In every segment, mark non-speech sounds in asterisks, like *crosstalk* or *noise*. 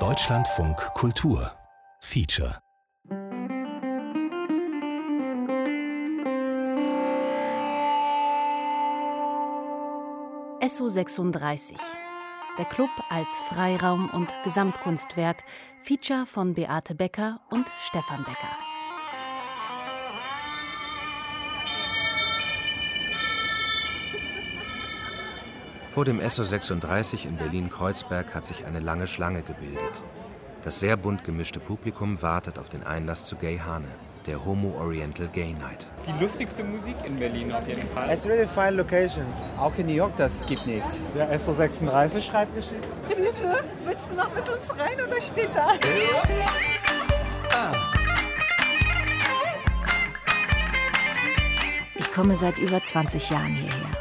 Deutschlandfunk Kultur. Feature. SO 36 der Club als Freiraum und Gesamtkunstwerk, Feature von Beate Becker und Stefan Becker. Vor dem SO 36 in Berlin-Kreuzberg hat sich eine lange Schlange gebildet. Das sehr bunt gemischte Publikum wartet auf den Einlass zu Gay Hane, der Homo Oriental Gay Night. Die lustigste Musik in Berlin auf jeden Fall. It's really fine location. Auch in New York, das gibt nichts. Der SO36 schreibt Geschichten. Süße, willst du noch mit uns rein oder da? Ich komme seit über 20 Jahren hierher.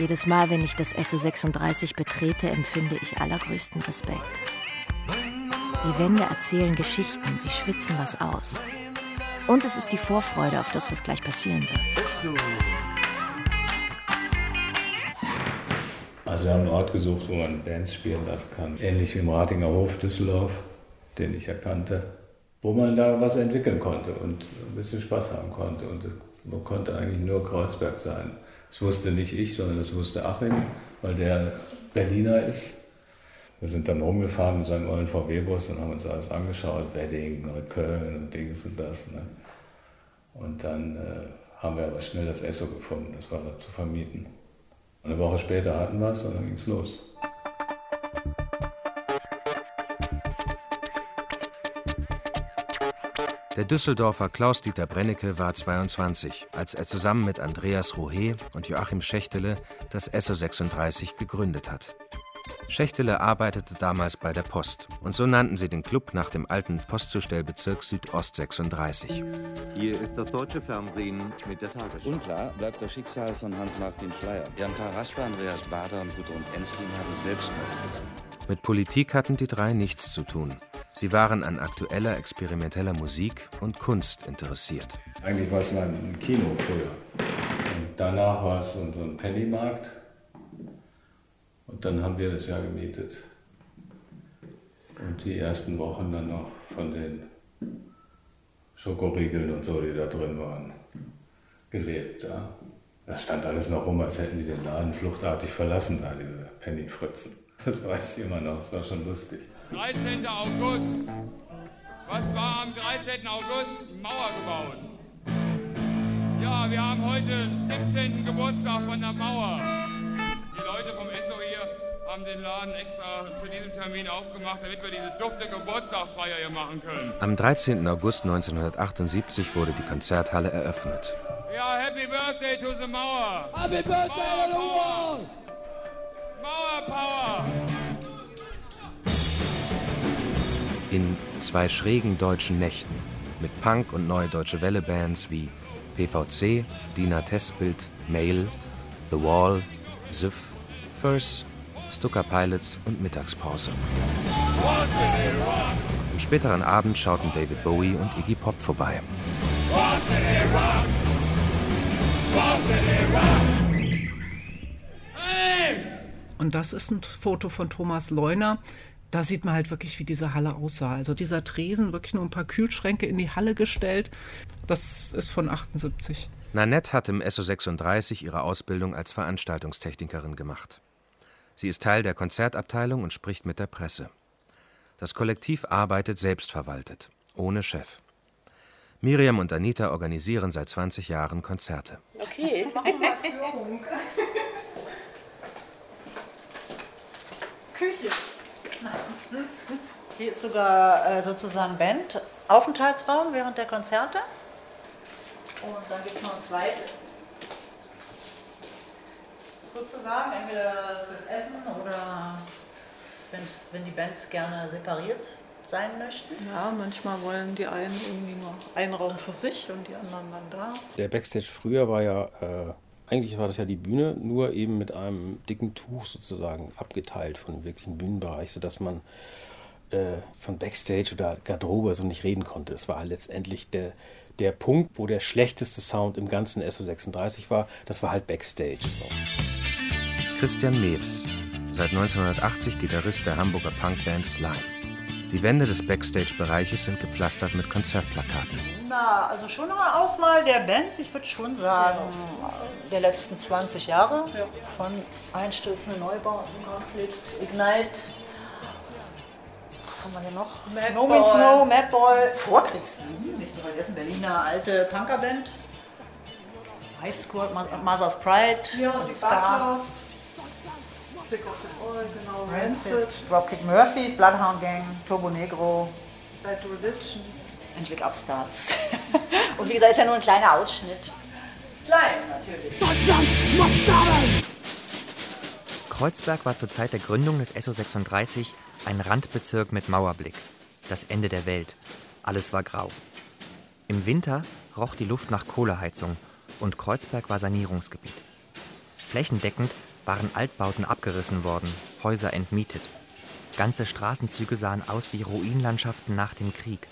Jedes Mal, wenn ich das SO36 betrete, empfinde ich allergrößten Respekt. Die Wände erzählen Geschichten, sie schwitzen was aus. Und es ist die Vorfreude auf das, was gleich passieren wird. Also wir haben einen Ort gesucht, wo man Bands spielen lassen kann. Ähnlich wie im Ratinger Hof Düsseldorf, den ich erkannte. Wo man da was entwickeln konnte und ein bisschen Spaß haben konnte. Und man konnte eigentlich nur Kreuzberg sein. Das wusste nicht ich, sondern das wusste Achim, weil der Berliner ist. Wir sind dann rumgefahren mit seinem ollen VW-Bus und haben uns alles angeschaut, Wedding, Neukölln und Dings und das. Ne? Und dann äh, haben wir aber schnell das Esso gefunden, das war da zu vermieten. Und eine Woche später hatten wir es und dann ging es los. Der Düsseldorfer Klaus-Dieter Brennecke war 22, als er zusammen mit Andreas Rohe und Joachim Schächtele das SO 36 gegründet hat. Schächtele arbeitete damals bei der Post und so nannten sie den Club nach dem alten Postzustellbezirk Südost 36. Hier ist das deutsche Fernsehen mit der Tagesschau. Unklar bleibt das Schicksal von Hans-Martin Schleyer. Jan K. Rasper, Andreas Bader und Gudrun Enslin haben Selbstmord begangen. Mit Politik hatten die drei nichts zu tun. Sie waren an aktueller, experimenteller Musik und Kunst interessiert. Eigentlich war es mal ein Kino früher. Und danach war es so ein Pennymarkt. Und dann haben wir das ja gemietet. Und die ersten Wochen dann noch von den Schokoriegeln und so, die da drin waren, gelebt. Ja. Das stand alles noch rum, als hätten die den Laden fluchtartig verlassen, da diese Pennyfritzen. Das weiß ich immer noch, das war schon lustig. 13. August. Was war am 13. August? Mauer gebaut. Ja, wir haben heute den 17. Geburtstag von der Mauer. Die Leute vom ESSO hier haben den Laden extra zu diesem Termin aufgemacht, damit wir diese dufte Geburtstagsfeier hier machen können. Am 13. August 1978 wurde die Konzerthalle eröffnet. Ja, Happy Birthday to the Mauer. Happy Birthday to the Wall. Mauer Power. In zwei schrägen deutschen Nächten mit Punk- und Neue Deutsche Welle-Bands wie PVC, Dina Testbild, Mail, The Wall, Ziff, First, Stuka Pilots und Mittagspause. Am späteren Abend schauten David Bowie und Iggy Pop vorbei. Und das ist ein Foto von Thomas Leuner. Da sieht man halt wirklich, wie diese Halle aussah. Also dieser Tresen, wirklich nur ein paar Kühlschränke in die Halle gestellt. Das ist von 78. Nanette hat im SO 36 ihre Ausbildung als Veranstaltungstechnikerin gemacht. Sie ist Teil der Konzertabteilung und spricht mit der Presse. Das Kollektiv arbeitet selbstverwaltet, ohne Chef. Miriam und Anita organisieren seit 20 Jahren Konzerte. Okay, machen wir mal Führung. *laughs* Küche. Hier ist sogar äh, sozusagen Band, Aufenthaltsraum während der Konzerte. Und dann gibt es noch ein zweites. Sozusagen, entweder fürs Essen oder wenn die Bands gerne separiert sein möchten. Ja, manchmal wollen die einen irgendwie nur einen Raum für sich und die anderen dann da. Der Backstage früher war ja, äh, eigentlich war das ja die Bühne, nur eben mit einem dicken Tuch sozusagen abgeteilt von dem wirklichen Bühnenbereich, sodass man äh, von Backstage oder Garderobe so nicht reden konnte. Es war letztendlich der, der Punkt, wo der schlechteste Sound im ganzen SO36 war, das war halt Backstage. Christian Mewes, seit 1980 Gitarrist der Hamburger Punkband Slime. Die Wände des Backstage-Bereiches sind gepflastert mit Konzertplakaten. Na, also schon eine Auswahl der Bands, ich würde schon sagen, der letzten 20 Jahre. Von Einstürzende Neubauten, Konflikt, Ignite. Was haben wir denn noch? Mad no Means Boy. No, Madboy, Vorkriegslieben, nicht zu vergessen, Berliner alte Punkerband. High Squad, Ma- Mother's Pride, Ja, die Star. Sick of it all, genau. Rancid. Dropkick Murphys, Bloodhound Gang, Turbo Negro, Bad Religion. Endlich Upstarts. *laughs* Und wie gesagt, ist ja nur ein kleiner Ausschnitt. Klein, natürlich. Deutschland muss sterben! Kreuzberg war zur Zeit der Gründung des SO 36 ein Randbezirk mit Mauerblick. Das Ende der Welt. Alles war grau. Im Winter roch die Luft nach Kohleheizung und Kreuzberg war Sanierungsgebiet. Flächendeckend waren Altbauten abgerissen worden, Häuser entmietet. Ganze Straßenzüge sahen aus wie Ruinlandschaften nach dem Krieg.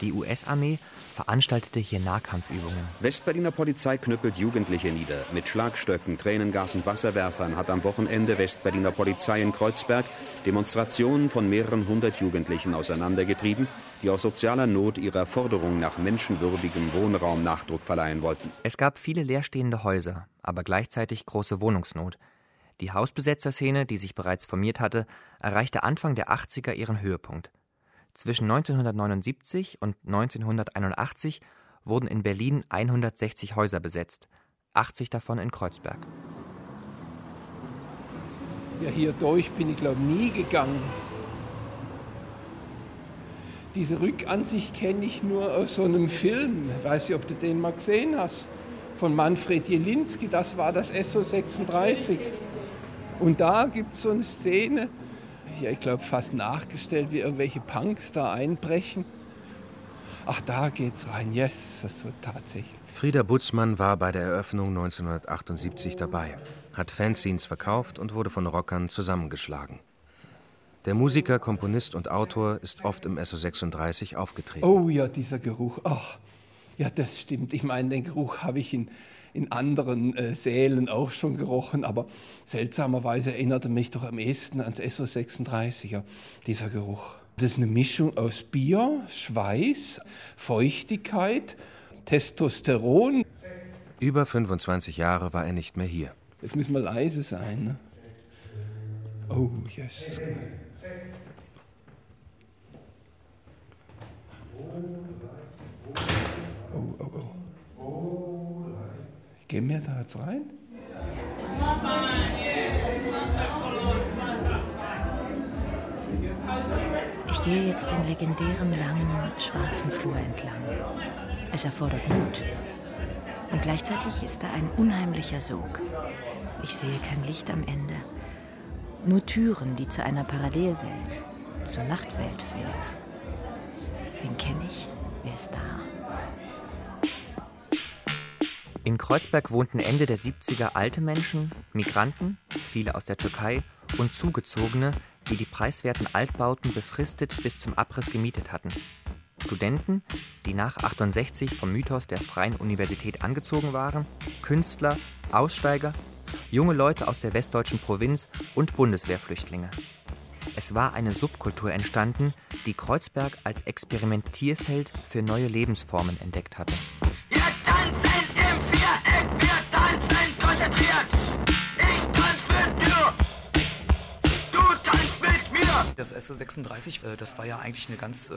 Die US-Armee veranstaltete hier Nahkampfübungen. Westberliner Polizei knüppelt Jugendliche nieder. Mit Schlagstöcken, Tränengas und Wasserwerfern hat am Wochenende Westberliner Polizei in Kreuzberg Demonstrationen von mehreren hundert Jugendlichen auseinandergetrieben, die aus sozialer Not ihrer Forderung nach menschenwürdigem Wohnraum Nachdruck verleihen wollten. Es gab viele leerstehende Häuser, aber gleichzeitig große Wohnungsnot. Die Hausbesetzerszene, die sich bereits formiert hatte, erreichte Anfang der 80er ihren Höhepunkt. Zwischen 1979 und 1981 wurden in Berlin 160 Häuser besetzt, 80 davon in Kreuzberg. Ja, hier durch bin ich glaube nie gegangen. Diese Rückansicht kenne ich nur aus so einem Film. Ich weiß nicht, ob du den mal gesehen hast. Von Manfred Jelinski, das war das SO 36. Und da gibt es so eine Szene, ja, ich glaube fast nachgestellt, wie irgendwelche Punks da einbrechen. Ach, da geht's rein. Yes, ist das so tatsächlich. Frieda Butzmann war bei der Eröffnung 1978 dabei, hat Fanzines verkauft und wurde von Rockern zusammengeschlagen. Der Musiker, Komponist und Autor ist oft im SO36 aufgetreten. Oh ja, dieser Geruch. Ach, ja, das stimmt. Ich meine, den Geruch habe ich in, in anderen äh, Sälen auch schon gerochen, aber seltsamerweise erinnerte mich doch am ehesten ans SO36er, dieser Geruch. Das ist eine Mischung aus Bier, Schweiß, Feuchtigkeit, Testosteron. Über 25 Jahre war er nicht mehr hier. Jetzt müssen wir leise sein. Ne? Oh, yes. Oh, oh, oh. Gehen wir da jetzt rein? Ich gehe jetzt den legendären langen schwarzen Flur entlang. Es erfordert Mut. Und gleichzeitig ist da ein unheimlicher Sog. Ich sehe kein Licht am Ende. Nur Türen, die zu einer Parallelwelt, zur Nachtwelt führen. Wen kenne ich? Wer ist da? In Kreuzberg wohnten Ende der 70er alte Menschen, Migranten, viele aus der Türkei und Zugezogene, die die preiswerten Altbauten befristet bis zum Abriss gemietet hatten. Studenten, die nach 68 vom Mythos der Freien Universität angezogen waren, Künstler, Aussteiger, junge Leute aus der westdeutschen Provinz und Bundeswehrflüchtlinge. Es war eine Subkultur entstanden, die Kreuzberg als Experimentierfeld für neue Lebensformen entdeckt hatte. Das SO36, äh, das war ja eigentlich eine ganz äh,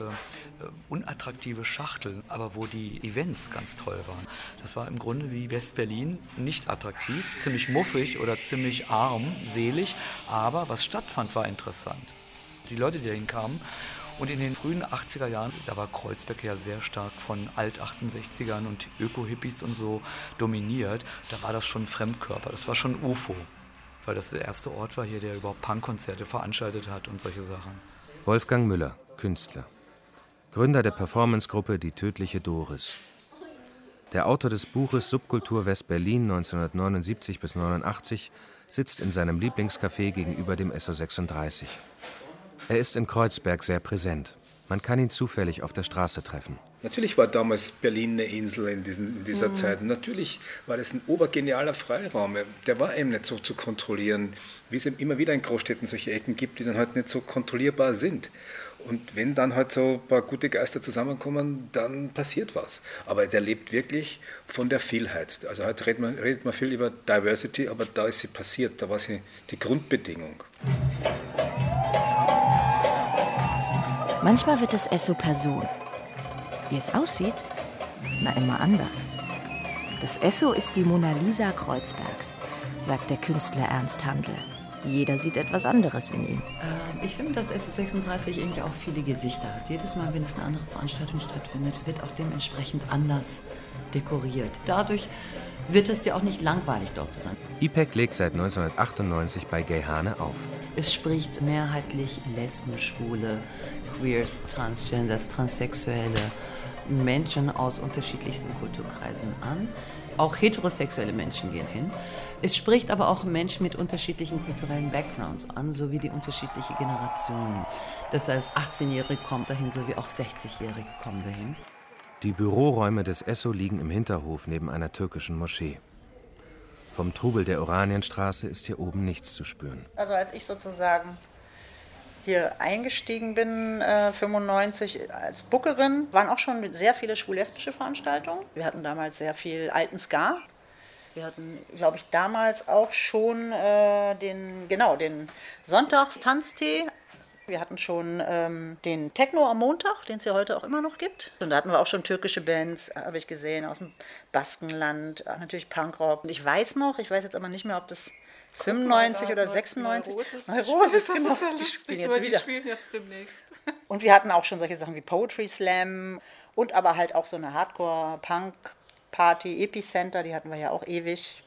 unattraktive Schachtel, aber wo die Events ganz toll waren. Das war im Grunde wie West-Berlin nicht attraktiv, ziemlich muffig oder ziemlich arm, selig, aber was stattfand, war interessant. Die Leute, die dahin kamen, und in den frühen 80er Jahren, da war Kreuzberg ja sehr stark von Alt-68ern und Öko-Hippies und so dominiert. Da war das schon Fremdkörper, das war schon UFO. Weil das der erste Ort war hier, der überhaupt Punkkonzerte veranstaltet hat und solche Sachen. Wolfgang Müller, Künstler. Gründer der Performancegruppe Die tödliche Doris. Der Autor des Buches Subkultur West-Berlin 1979 bis 89 sitzt in seinem Lieblingscafé gegenüber dem SO36. Er ist in Kreuzberg sehr präsent. Man kann ihn zufällig auf der Straße treffen. Natürlich war damals Berlin eine Insel in, diesen, in dieser Mhm. Zeit. Natürlich war das ein obergenialer Freiraum. Der war eben nicht so zu kontrollieren, wie es eben immer wieder in Großstädten solche Ecken gibt, die dann halt nicht so kontrollierbar sind. Und wenn dann halt so ein paar gute Geister zusammenkommen, dann passiert was. Aber der lebt wirklich von der Vielheit. Also heute redet man, redet man viel über Diversity, aber da ist sie passiert, da war sie die Grundbedingung. Manchmal wird das Esso Person. Wie es aussieht? Na, immer anders. Das Esso ist die Mona Lisa Kreuzbergs, sagt der Künstler Ernst Handel. Jeder sieht etwas anderes in ihm. Ähm, Ich finde, dass SS36 irgendwie auch viele Gesichter hat. Jedes Mal, wenn es eine andere Veranstaltung stattfindet, wird auch dementsprechend anders dekoriert. Dadurch wird es dir auch nicht langweilig, dort zu sein. IPEC legt seit 1998 bei Gay Hane auf. Es spricht mehrheitlich Lesben, Schwule, Queers, Transgenders, Transsexuelle, Menschen aus unterschiedlichsten Kulturkreisen an. Auch heterosexuelle Menschen gehen hin. Es spricht aber auch Menschen mit unterschiedlichen kulturellen Backgrounds an, sowie die unterschiedliche Generationen. Das heißt, 18-Jährige kommen dahin, sowie auch 60-Jährige kommen dahin. Die Büroräume des Esso liegen im Hinterhof neben einer türkischen Moschee. Vom Trubel der Oranienstraße ist hier oben nichts zu spüren. Also als ich sozusagen hier eingestiegen bin, äh, 95 als Bookerin, waren auch schon sehr viele schwul-lesbische Veranstaltungen. Wir hatten damals sehr viel alten Ska. Wir hatten, glaube ich, damals auch schon äh, den, genau, den Sonntagstanztee. Wir hatten schon ähm, den Techno am Montag, den es ja heute auch immer noch gibt. Und da hatten wir auch schon türkische Bands, habe ich gesehen, aus dem Baskenland, natürlich Punkrock. Und ich weiß noch, ich weiß jetzt aber nicht mehr, ob das 95 oder 96. Neurosis, Neurosis, das *laughs* genau. ist ja Die spielen jetzt die wieder. spielen jetzt demnächst. *laughs* Und wir hatten auch schon solche Sachen wie Poetry Slam und aber halt auch so eine Hardcore-Punk-Party, Epicenter, die hatten wir ja auch ewig.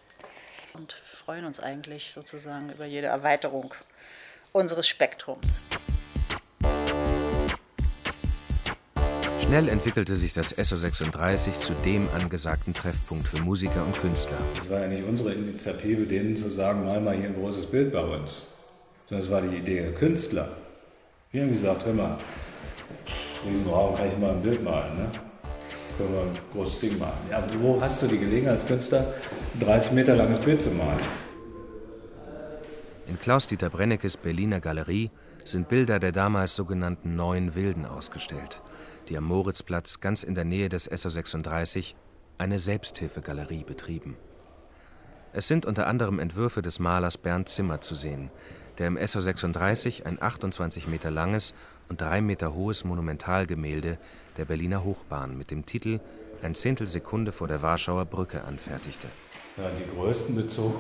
Und freuen uns eigentlich sozusagen über jede Erweiterung unseres Spektrums. Schnell entwickelte sich das SO 36 zu dem angesagten Treffpunkt für Musiker und Künstler. Es war ja nicht unsere Initiative, denen zu sagen, mal mal hier ein großes Bild bei uns. Sondern es war die Idee der Künstler. Wir haben gesagt, hör mal, in diesem Raum kann ich mal ein Bild malen. Ne? Können wir ein großes Ding malen. Ja, wo hast du die Gelegenheit als Künstler, ein 30 Meter langes Bild zu malen? In Klaus-Dieter Brennekes Berliner Galerie sind Bilder der damals sogenannten Neuen Wilden ausgestellt, die am Moritzplatz ganz in der Nähe des SO 36 eine Selbsthilfegalerie betrieben. Es sind unter anderem Entwürfe des Malers Bernd Zimmer zu sehen, der im SO 36 ein 28 Meter langes und 3 Meter hohes Monumentalgemälde der Berliner Hochbahn mit dem Titel Ein Zehntelsekunde vor der Warschauer Brücke anfertigte. Ja, die größten Bezug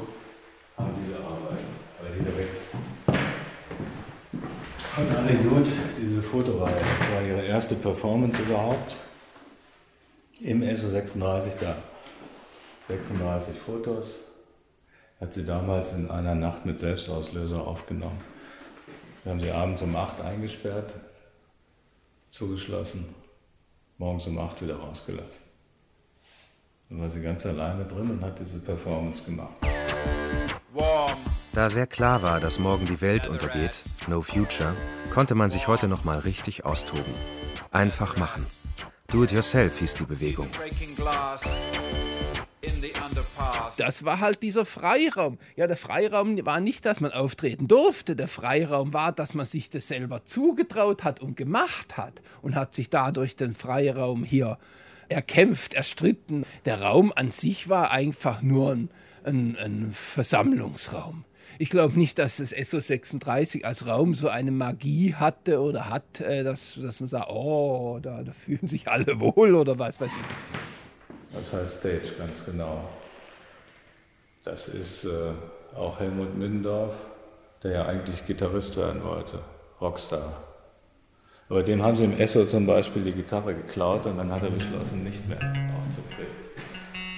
haben diese Arbeiten, weil die direkt von Anne Gut, diese Fotoreihe, das war ihre erste Performance überhaupt im SO 36 da. 36 Fotos hat sie damals in einer Nacht mit Selbstauslöser aufgenommen. Wir haben sie abends um 8 eingesperrt, zugeschlossen, morgens um 8 wieder rausgelassen. Dann war sie ganz alleine drin und hat diese Performance gemacht. Da sehr klar war, dass morgen die Welt untergeht, No Future, konnte man sich heute noch mal richtig austoben. Einfach machen. Do it yourself hieß die Bewegung. Das war halt dieser Freiraum. Ja, der Freiraum war nicht, dass man auftreten durfte. Der Freiraum war, dass man sich das selber zugetraut hat und gemacht hat und hat sich dadurch den Freiraum hier erkämpft, erstritten. Der Raum an sich war einfach nur ein, ein, ein Versammlungsraum. Ich glaube nicht, dass das SO 36 als Raum so eine Magie hatte oder hat, äh, dass, dass man sagt, oh, da, da fühlen sich alle wohl oder was weiß ich. Das heißt Stage, ganz genau. Das ist äh, auch Helmut Middendorf, der ja eigentlich Gitarrist werden wollte, Rockstar. Aber dem haben sie im Esso zum Beispiel die Gitarre geklaut und dann hat er beschlossen, nicht mehr aufzutreten.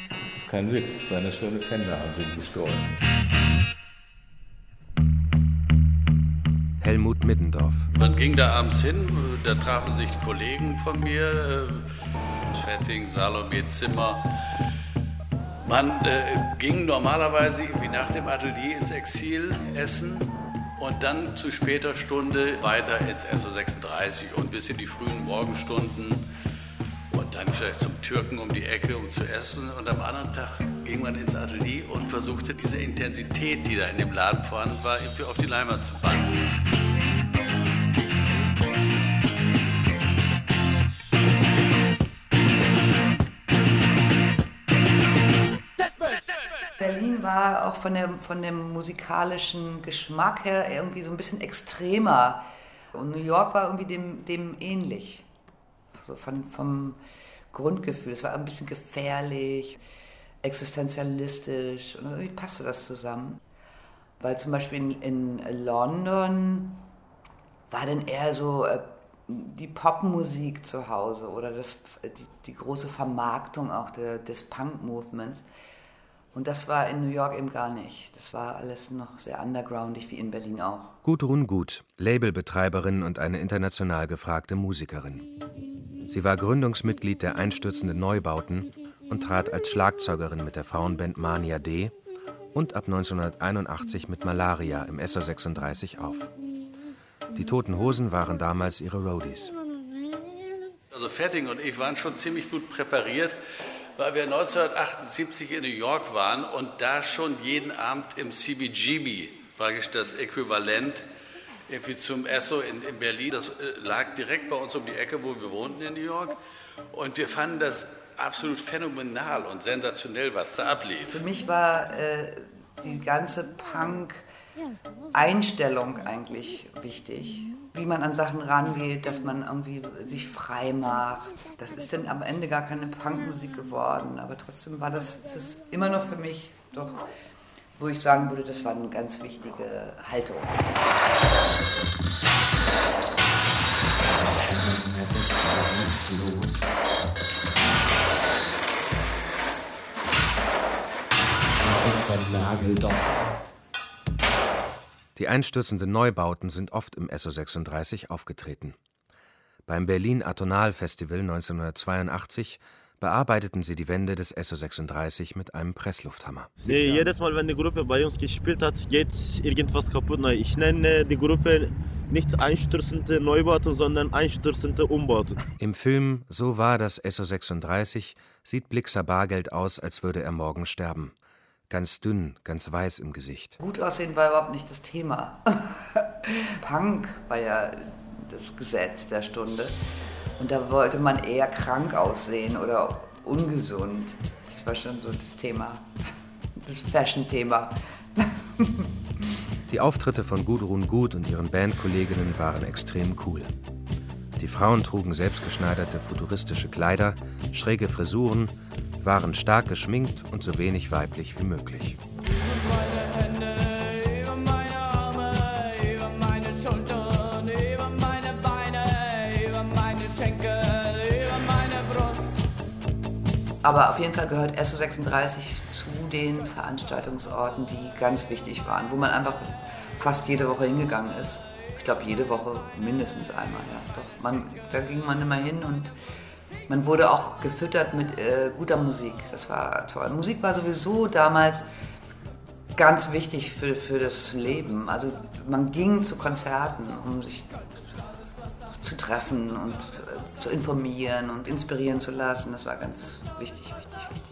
Das ist kein Witz, seine schöne Fender haben sie ihm gestohlen. Helmut Middendorf. Man ging da abends hin, da trafen sich Kollegen von mir, äh, Fetting, Salome, Zimmer. Man äh, ging normalerweise wie nach dem Atelier ins Exil essen und dann zu später Stunde weiter ins SO36 und bis in die frühen Morgenstunden. Und dann vielleicht zum Türken um die Ecke, um zu essen. Und am anderen Tag ging man ins Atelier und versuchte diese Intensität, die da in dem Laden vorhanden war, irgendwie auf die Leinwand zu bannen. Berlin war auch von, der, von dem musikalischen Geschmack her irgendwie so ein bisschen extremer. Und New York war irgendwie dem, dem ähnlich. So von, vom Grundgefühl. Es war ein bisschen gefährlich, existenzialistisch. Und irgendwie passte das zusammen. Weil zum Beispiel in, in London war dann eher so äh, die Popmusik zu Hause oder das, die, die große Vermarktung auch der, des Punk-Movements. Und das war in New York eben gar nicht. Das war alles noch sehr undergroundig, wie in Berlin auch. Gudrun Gut, Labelbetreiberin und eine international gefragte Musikerin. Sie war Gründungsmitglied der Einstürzenden Neubauten und trat als Schlagzeugerin mit der Frauenband Mania D und ab 1981 mit Malaria im SO 36 auf. Die Toten Hosen waren damals ihre Roadies. Also Fetting und ich waren schon ziemlich gut präpariert weil wir 1978 in New York waren und da schon jeden Abend im CBGB, praktisch das Äquivalent irgendwie zum Esso in, in Berlin, das äh, lag direkt bei uns um die Ecke, wo wir wohnten in New York. Und wir fanden das absolut phänomenal und sensationell, was da ablief. Für mich war äh, die ganze Punk- Einstellung eigentlich wichtig. Wie man an Sachen rangeht, dass man irgendwie sich frei macht. Das ist dann am Ende gar keine Punkmusik geworden, aber trotzdem war das, ist es immer noch für mich doch, wo ich sagen würde, das war eine ganz wichtige Haltung. Vernagelt doch. Die einstürzenden Neubauten sind oft im SO 36 aufgetreten. Beim Berlin Atonal Festival 1982 bearbeiteten sie die Wände des SO 36 mit einem Presslufthammer. Jedes Mal, wenn die Gruppe bei uns gespielt hat, geht irgendwas kaputt. Ich nenne die Gruppe nicht einstürzende Neubauten, sondern einstürzende Umbauten. Im Film So war das SO 36 sieht Blixer Bargeld aus, als würde er morgen sterben ganz dünn, ganz weiß im Gesicht. Gut aussehen war überhaupt nicht das Thema. *laughs* Punk war ja das Gesetz der Stunde. Und da wollte man eher krank aussehen oder ungesund. Das war schon so das Thema, *laughs* das Fashion-Thema. Die Auftritte von Gudrun Gut und ihren Bandkolleginnen waren extrem cool. Die Frauen trugen selbstgeschneiderte futuristische Kleider, schräge Frisuren waren stark geschminkt und so wenig weiblich wie möglich. Aber auf jeden Fall gehört SO36 zu den Veranstaltungsorten, die ganz wichtig waren, wo man einfach fast jede Woche hingegangen ist. Ich glaube, jede Woche mindestens einmal. Ja. Doch man, da ging man immer hin und man wurde auch gefüttert mit äh, guter Musik. Das war toll. Musik war sowieso damals ganz wichtig für, für das Leben. Also man ging zu Konzerten, um sich zu treffen und äh, zu informieren und inspirieren zu lassen. Das war ganz wichtig, wichtig, wichtig.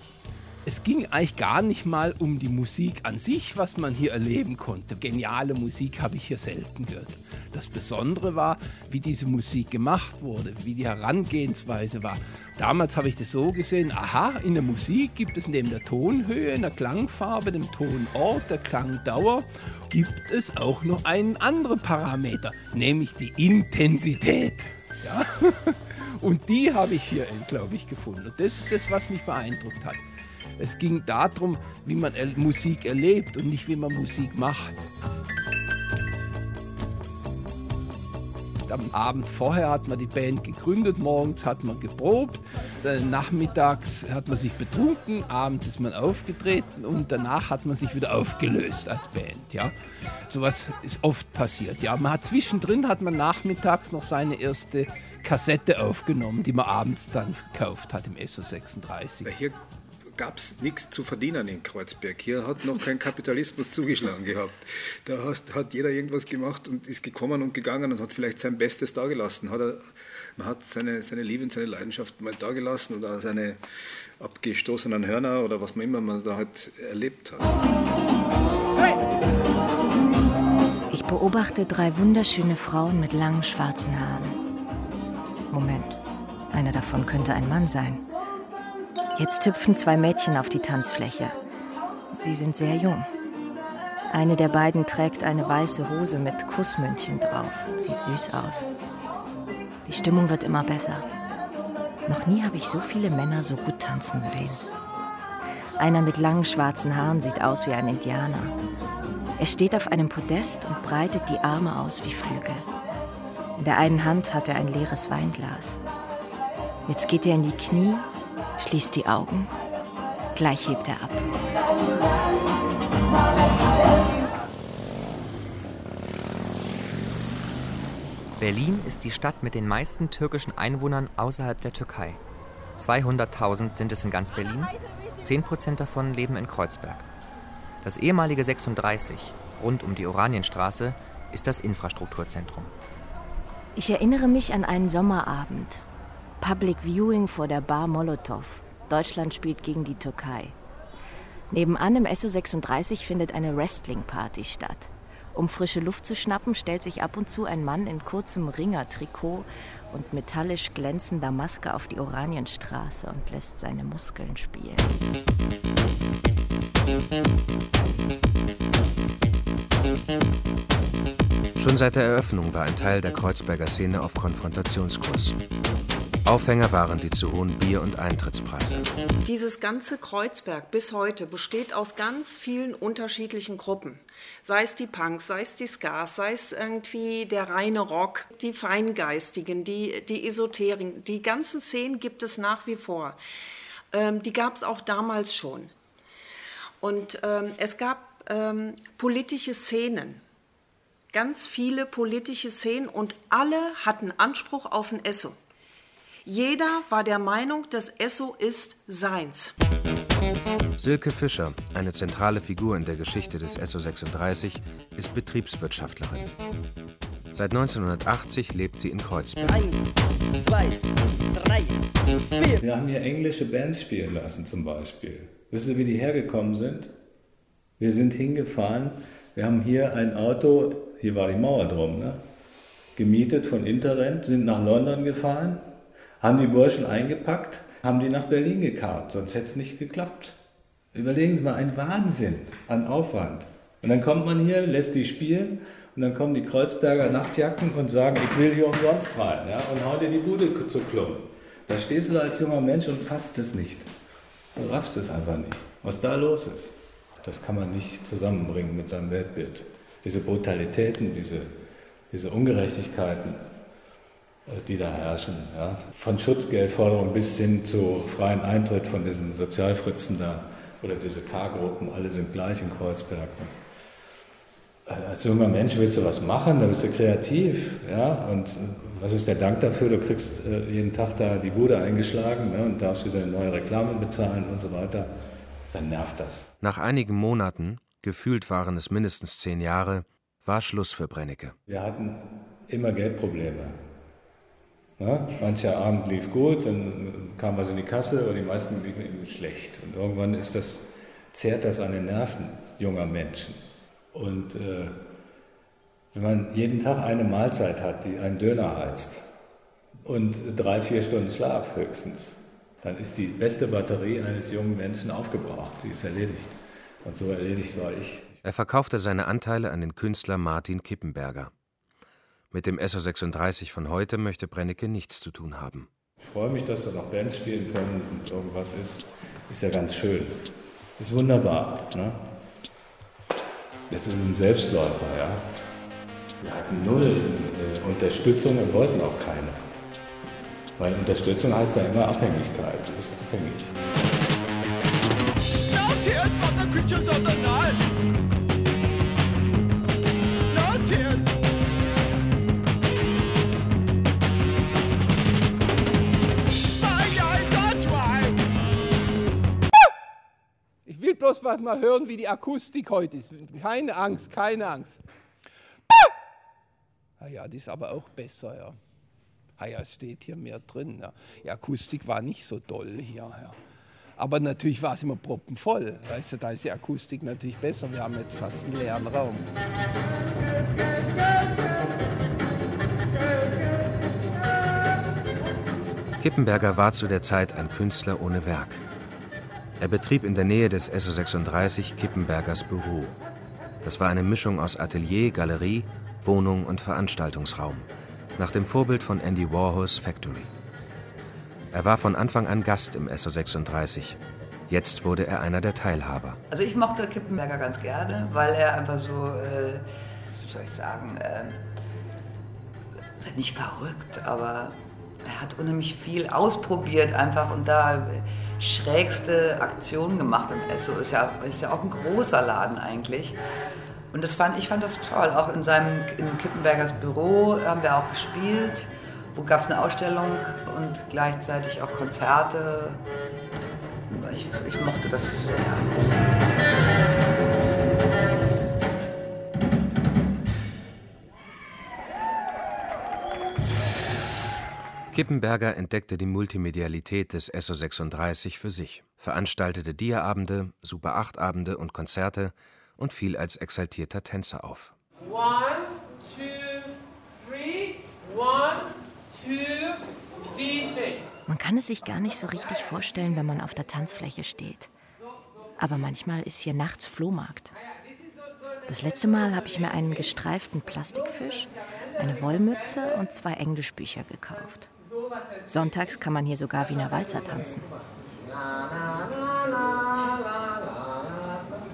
Es ging eigentlich gar nicht mal um die Musik an sich, was man hier erleben konnte. Geniale Musik habe ich hier selten gehört. Das Besondere war, wie diese Musik gemacht wurde, wie die Herangehensweise war. Damals habe ich das so gesehen, aha, in der Musik gibt es neben der Tonhöhe, der Klangfarbe, dem Tonort, der Klangdauer, gibt es auch noch einen anderen Parameter, nämlich die Intensität. Ja? *laughs* Und die habe ich hier, glaube ich, gefunden. Und das ist das, was mich beeindruckt hat. Es ging darum, wie man Musik erlebt und nicht wie man Musik macht. Am Abend vorher hat man die Band gegründet, morgens hat man geprobt, nachmittags hat man sich betrunken, abends ist man aufgetreten und danach hat man sich wieder aufgelöst als Band. Ja, sowas ist oft passiert. Ja, man hat zwischendrin hat man nachmittags noch seine erste Kassette aufgenommen, die man abends dann gekauft hat im SO 36. Hier gab es nichts zu verdienen in Kreuzberg. Hier hat noch kein Kapitalismus *laughs* zugeschlagen gehabt. Da hast, hat jeder irgendwas gemacht und ist gekommen und gegangen und hat vielleicht sein Bestes dagelassen. Hat er, man hat seine, seine Liebe und seine Leidenschaft mal dagelassen oder seine abgestoßenen Hörner oder was man immer man da halt erlebt hat. Ich beobachte drei wunderschöne Frauen mit langen schwarzen Haaren. Moment, eine davon könnte ein Mann sein. Jetzt hüpfen zwei Mädchen auf die Tanzfläche. Sie sind sehr jung. Eine der beiden trägt eine weiße Hose mit Kussmündchen drauf. Sieht süß aus. Die Stimmung wird immer besser. Noch nie habe ich so viele Männer so gut tanzen sehen. Einer mit langen schwarzen Haaren sieht aus wie ein Indianer. Er steht auf einem Podest und breitet die Arme aus wie Flügel. In der einen Hand hat er ein leeres Weinglas. Jetzt geht er in die Knie schließt die Augen. Gleich hebt er ab. Berlin ist die Stadt mit den meisten türkischen Einwohnern außerhalb der Türkei. 200.000 sind es in ganz Berlin, 10% davon leben in Kreuzberg. Das ehemalige 36, rund um die Oranienstraße, ist das Infrastrukturzentrum. Ich erinnere mich an einen Sommerabend. Public Viewing vor der Bar Molotow. Deutschland spielt gegen die Türkei. Nebenan im SO36 findet eine Wrestling-Party statt. Um frische Luft zu schnappen, stellt sich ab und zu ein Mann in kurzem Ringertrikot und metallisch glänzender Maske auf die Oranienstraße und lässt seine Muskeln spielen. Schon seit der Eröffnung war ein Teil der Kreuzberger Szene auf Konfrontationskurs. Aufhänger waren die zu hohen Bier- und Eintrittspreise. Dieses ganze Kreuzberg bis heute besteht aus ganz vielen unterschiedlichen Gruppen. Sei es die Punks, sei es die Scars, sei es irgendwie der reine Rock, die Feingeistigen, die, die Esoteriken. Die ganzen Szenen gibt es nach wie vor. Ähm, die gab es auch damals schon. Und ähm, es gab ähm, politische Szenen ganz viele politische Szenen und alle hatten Anspruch auf ein Esso. Jeder war der Meinung, das Esso ist seins. Silke Fischer, eine zentrale Figur in der Geschichte des Esso 36, ist Betriebswirtschaftlerin. Seit 1980 lebt sie in Kreuzberg. Eins, zwei, drei, vier. Wir haben hier englische Bands spielen lassen zum Beispiel. Wisst ihr, wie die hergekommen sind? Wir sind hingefahren, wir haben hier ein Auto, hier war die Mauer drum, ne? gemietet von Interrent, sind nach London gefahren, haben die Burschen eingepackt, haben die nach Berlin gekarrt, sonst hätte es nicht geklappt. Überlegen Sie mal, ein Wahnsinn an Aufwand. Und dann kommt man hier, lässt die spielen und dann kommen die Kreuzberger Nachtjacken und sagen, ich will hier umsonst rein ja, und hauen dir die Bude zu Klumpen. Da stehst du als junger Mensch und fasst es nicht. Du raffst es einfach nicht, was da los ist. Das kann man nicht zusammenbringen mit seinem Weltbild. Diese Brutalitäten, diese, diese Ungerechtigkeiten, die da herrschen. Ja. Von Schutzgeldforderung bis hin zu freien Eintritt von diesen Sozialfritzen da oder diese K-Gruppen, alle sind gleich in Kreuzberg. Äh, als junger Mensch willst du was machen, da bist du kreativ. Ja? Und was ist der Dank dafür? Du kriegst äh, jeden Tag da die Bude eingeschlagen ne? und darfst wieder neue Reklame bezahlen und so weiter. Dann nervt das. Nach einigen Monaten, gefühlt waren es mindestens zehn Jahre, war Schluss für Brennecke. Wir hatten immer Geldprobleme. Ja, mancher Abend lief gut, dann kam was in die Kasse, aber die meisten liefen schlecht. Und irgendwann ist das, zehrt das an den Nerven junger Menschen. Und äh, wenn man jeden Tag eine Mahlzeit hat, die ein Döner heißt, und drei, vier Stunden Schlaf höchstens, dann ist die beste Batterie eines jungen Menschen aufgebraucht. Sie ist erledigt. Und so erledigt war ich. Er verkaufte seine Anteile an den Künstler Martin Kippenberger. Mit dem SO36 von heute möchte Brennecke nichts zu tun haben. Ich freue mich, dass da noch Bands spielen können und irgendwas ist. Ist ja ganz schön. Ist wunderbar. Ne? Jetzt ist es ein Selbstläufer, ja. Wir hatten null äh, Unterstützung und wollten auch keine. Weil Unterstützung heißt ja immer Abhängigkeit. Du bist abhängig. No tears from the creatures of the night. Bloß mal hören, wie die Akustik heute ist. Keine Angst, keine Angst. Ah ja, die ist aber auch besser, ja. Ah ja, es steht hier mehr drin. Ja. Die Akustik war nicht so doll hier. Ja. Aber natürlich war es immer proppenvoll. Weißt du, da ist die Akustik natürlich besser. Wir haben jetzt fast einen leeren Raum. Kippenberger war zu der Zeit ein Künstler ohne Werk. Er betrieb in der Nähe des SO36 Kippenbergers Büro. Das war eine Mischung aus Atelier, Galerie, Wohnung und Veranstaltungsraum, nach dem Vorbild von Andy Warhols Factory. Er war von Anfang an Gast im SO36. Jetzt wurde er einer der Teilhaber. Also ich mochte Kippenberger ganz gerne, weil er einfach so, äh, wie soll ich sagen, äh, nicht verrückt, aber er hat unheimlich viel ausprobiert einfach und da schrägste Aktionen gemacht im Esso. Ist ja, ist ja auch ein großer Laden eigentlich. Und das fand, ich fand das toll. Auch in seinem in Kippenbergers Büro haben wir auch gespielt. Wo gab es eine Ausstellung und gleichzeitig auch Konzerte. Ich, ich mochte das sehr. Kippenberger entdeckte die Multimedialität des SO36 für sich, veranstaltete Dia-Abende, Super-8-Abende und Konzerte und fiel als exaltierter Tänzer auf. One, two, three, one, two, D-shape. Man kann es sich gar nicht so richtig vorstellen, wenn man auf der Tanzfläche steht. Aber manchmal ist hier nachts Flohmarkt. Das letzte Mal habe ich mir einen gestreiften Plastikfisch, eine Wollmütze und zwei Englischbücher gekauft. Sonntags kann man hier sogar Wiener Walzer tanzen.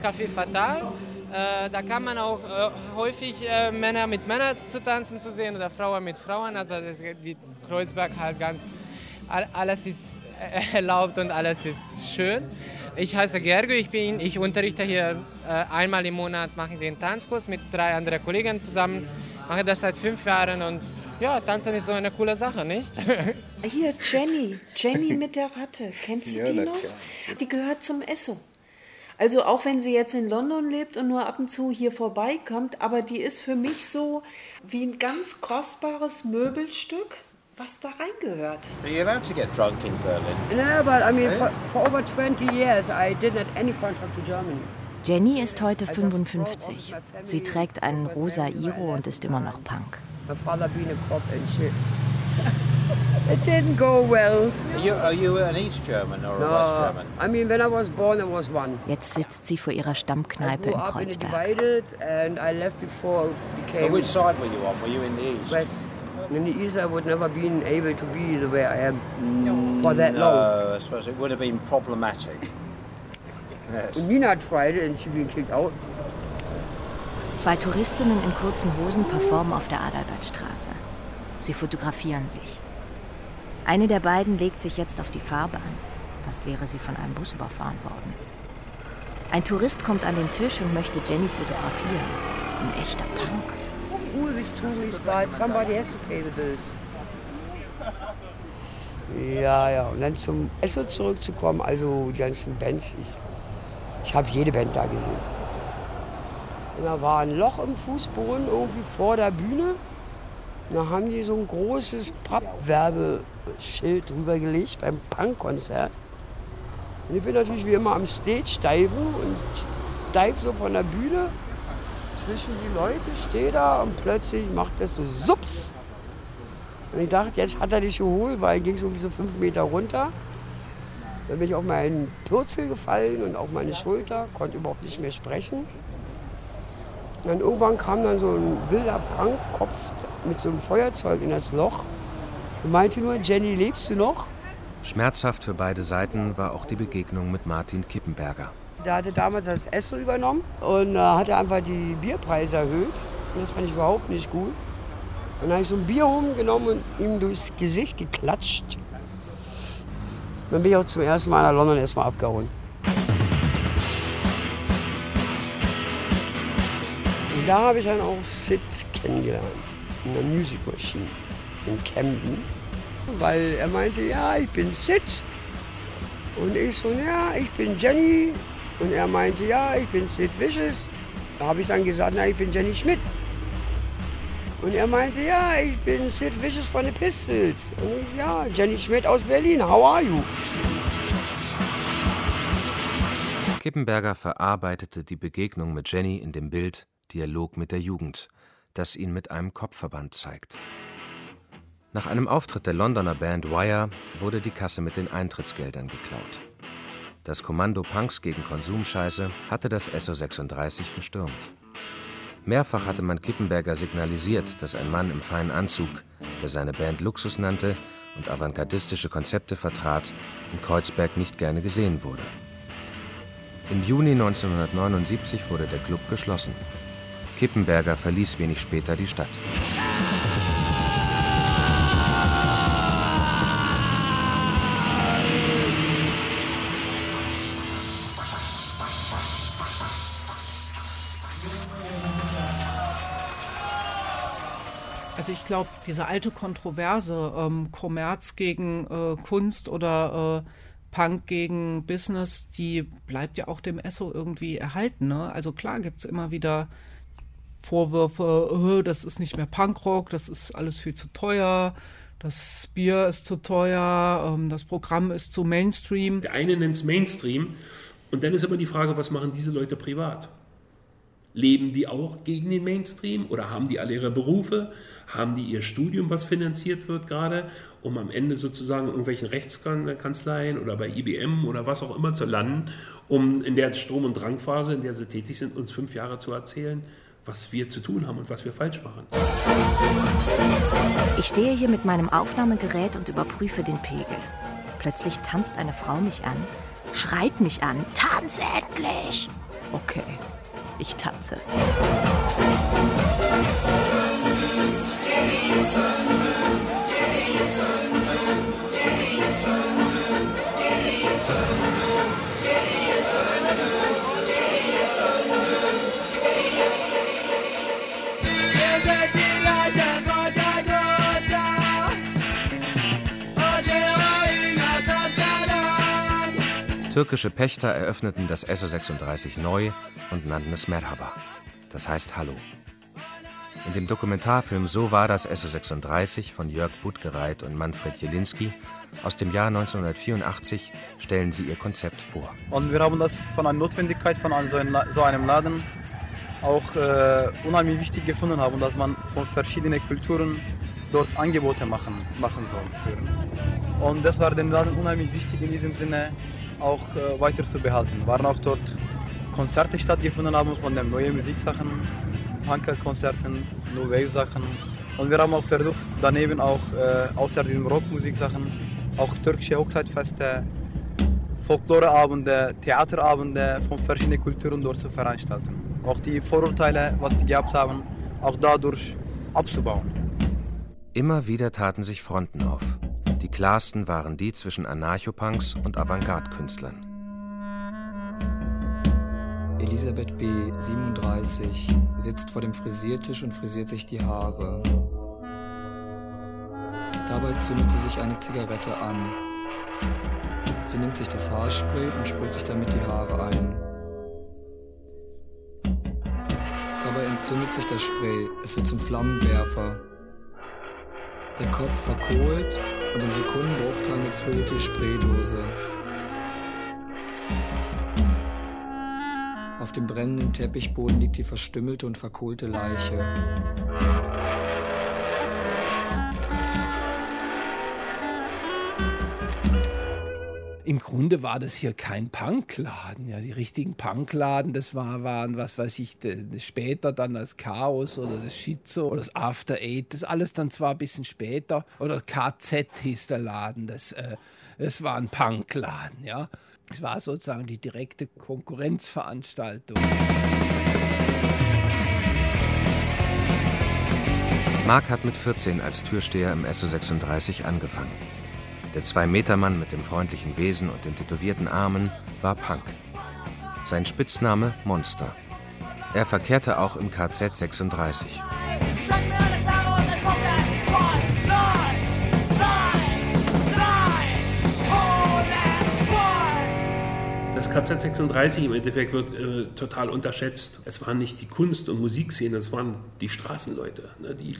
Café Fatal. Äh, da kann man auch äh, häufig äh, Männer mit Männern zu tanzen zu sehen oder Frauen mit Frauen. Also das, die Kreuzberg halt ganz, alles ist *laughs* erlaubt und alles ist schön. Ich heiße Gergo, ich, ich unterrichte hier einmal im Monat, mache den Tanzkurs mit drei anderen Kollegen zusammen, mache das seit fünf Jahren und ja, Tanzen ist so eine coole Sache, nicht? *laughs* Hier, Jenny, Jenny mit der Ratte, kennst du Ja, die noch? klar. Die gehört zum Esso. Also auch wenn sie jetzt in London lebt und nur ab und zu hier vorbeikommt, aber die ist für mich so wie ein ganz kostbares Möbelstück, was da reingehört. Are you allowed to get drunk in Berlin? No, but I mean, for, for over 20 years, I didn't have any contact to Germany. Jenny ist heute 55. Sie trägt einen rosa Iro und ist immer noch Punk. My father being a cop and shit. *laughs* it didn't go well. Are you, are you an East German or a West German? I mean, when I was born, I was one. Jetzt sitzt sie vor ihrer Stammkneipe in up in a Kreuzberg. divided, and I left before it became. But which side were you on? Were you in the East? West. In the east, I would never been able to be the way I am mm, for that long. No, I suppose it would have been problematic. Yes. *laughs* And Nina tried it, and she been kicked out. Zwei Touristinnen in kurzen Hosen performen auf der Adalbertstraße. Sie fotografieren sich. Eine der beiden legt sich jetzt auf die Fahrbahn. Fast wäre sie von einem Bus überfahren worden. Ein Tourist kommt an den Tisch und möchte Jenny fotografieren. Ein echter Punk. All these tourists, but somebody has to pay the bills. Ja, ja, und dann zum Esso zurückzukommen, also die ganzen Bands, ich, ich habe jede Band da gesehen. Da war ein Loch im Fußboden irgendwie vor der Bühne. Da haben die so ein großes Pappwerbeschild drüber beim Punkkonzert. Und ich bin natürlich wie immer am Stage diven und dive so von der Bühne zwischen die Leute, stehe da und plötzlich macht das so Sups. Und ich dachte, jetzt hat er dich geholt, weil ging so so fünf Meter runter. Dann bin ich auf meinen Pürzel gefallen und auf meine Schulter, konnte überhaupt nicht mehr sprechen. Und dann irgendwann kam dann so ein wilder Punkkopf mit so einem Feuerzeug in das Loch und meinte nur, Jenny, lebst du noch? Schmerzhaft für beide Seiten war auch die Begegnung mit Martin Kippenberger. Der hatte damals das Esso übernommen und äh, hat er einfach die Bierpreise erhöht. Und das fand ich überhaupt nicht gut. Und dann habe ich so ein Bier genommen und ihm durchs Gesicht geklatscht. Dann bin ich auch zum ersten Mal in London erstmal abgehauen. Da habe ich dann auch Sid kennengelernt, in der Music Machine in Camden. Weil er meinte, ja, ich bin Sid. Und ich so, ja, ich bin Jenny. Und er meinte, ja, ich bin Sid Vicious. Da habe ich dann gesagt, na, ich bin Jenny Schmidt. Und er meinte, ja, ich bin Sid Vicious von den Pistols. Und ich, ja, Jenny Schmidt aus Berlin, how are you? Kippenberger verarbeitete die Begegnung mit Jenny in dem Bild Dialog mit der Jugend, das ihn mit einem Kopfverband zeigt. Nach einem Auftritt der Londoner Band Wire wurde die Kasse mit den Eintrittsgeldern geklaut. Das Kommando Punks gegen Konsumscheiße hatte das SO 36 gestürmt. Mehrfach hatte man Kippenberger signalisiert, dass ein Mann im feinen Anzug, der seine Band Luxus nannte und avantgardistische Konzepte vertrat, in Kreuzberg nicht gerne gesehen wurde. Im Juni 1979 wurde der Club geschlossen. Kippenberger verließ wenig später die Stadt. Also ich glaube, diese alte Kontroverse, ähm, Kommerz gegen äh, Kunst oder äh, Punk gegen Business, die bleibt ja auch dem Esso irgendwie erhalten. Ne? Also klar gibt es immer wieder Vorwürfe, oh, das ist nicht mehr Punkrock, das ist alles viel zu teuer, das Bier ist zu teuer, ähm, das Programm ist zu Mainstream. Der eine nennt es Mainstream und dann ist immer die Frage, was machen diese Leute privat? Leben die auch gegen den Mainstream oder haben die alle ihre Berufe? Haben die ihr Studium, was finanziert wird gerade, um am Ende sozusagen in irgendwelchen Rechtskanzleien oder bei IBM oder was auch immer zu landen, um in der Strom- und Drangphase, in der sie tätig sind, uns fünf Jahre zu erzählen, was wir zu tun haben und was wir falsch machen. Ich stehe hier mit meinem Aufnahmegerät und überprüfe den Pegel. Plötzlich tanzt eine Frau mich an, schreit mich an, tanz endlich! Okay, ich tanze. Türkische Pächter eröffneten das SO 36 neu und nannten es Merhaba, das heißt Hallo. In dem Dokumentarfilm So war das SO 36 von Jörg Budgereit und Manfred Jelinski aus dem Jahr 1984 stellen sie ihr Konzept vor. Und wir haben das von einer Notwendigkeit von so einem Laden auch äh, unheimlich wichtig gefunden haben, dass man von verschiedenen Kulturen dort Angebote machen, machen soll. Und das war dem Laden unheimlich wichtig in diesem Sinne auch äh, weiter zu behalten. Waren auch dort Konzerte stattgefunden haben von den neuen Musiksachen, Punker-Konzerten, New Wave-Sachen. Und wir haben auch versucht, daneben auch äh, außer diesen Rockmusiksachen auch türkische Hochzeitfeste, Folkloreabende, Theaterabende von verschiedenen Kulturen dort zu veranstalten. Auch die Vorurteile, was die gehabt haben, auch dadurch abzubauen. Immer wieder taten sich Fronten auf. Die klarsten waren die zwischen Anarchopunks und Avantgarde-Künstlern. Elisabeth B., 37, sitzt vor dem Frisiertisch und frisiert sich die Haare. Dabei zündet sie sich eine Zigarette an. Sie nimmt sich das Haarspray und sprüht sich damit die Haare ein. Dabei entzündet sich das Spray, es wird zum Flammenwerfer. Der Kopf verkohlt und in Sekundenbruchteilen explodiert die Spraydose. Auf dem brennenden Teppichboden liegt die verstümmelte und verkohlte Leiche. Im Grunde war das hier kein Punkladen. Ja, die richtigen Punkladen, das war, waren, was weiß ich, das später dann das Chaos oder das Schizo oder das After Eight. Das alles dann zwar ein bisschen später. Oder KZ hieß der Laden. Das, äh, das war ein Punkladen, ja. Es war sozusagen die direkte Konkurrenzveranstaltung. Mark hat mit 14 als Türsteher im SO 36 angefangen. Der Zwei-Meter-Mann mit dem freundlichen Wesen und den tätowierten Armen war Punk. Sein Spitzname Monster. Er verkehrte auch im KZ 36. Das KZ36 im Endeffekt wird äh, total unterschätzt. Es war nicht die Kunst- und Musikszene, es waren die Straßenleute, ne, die,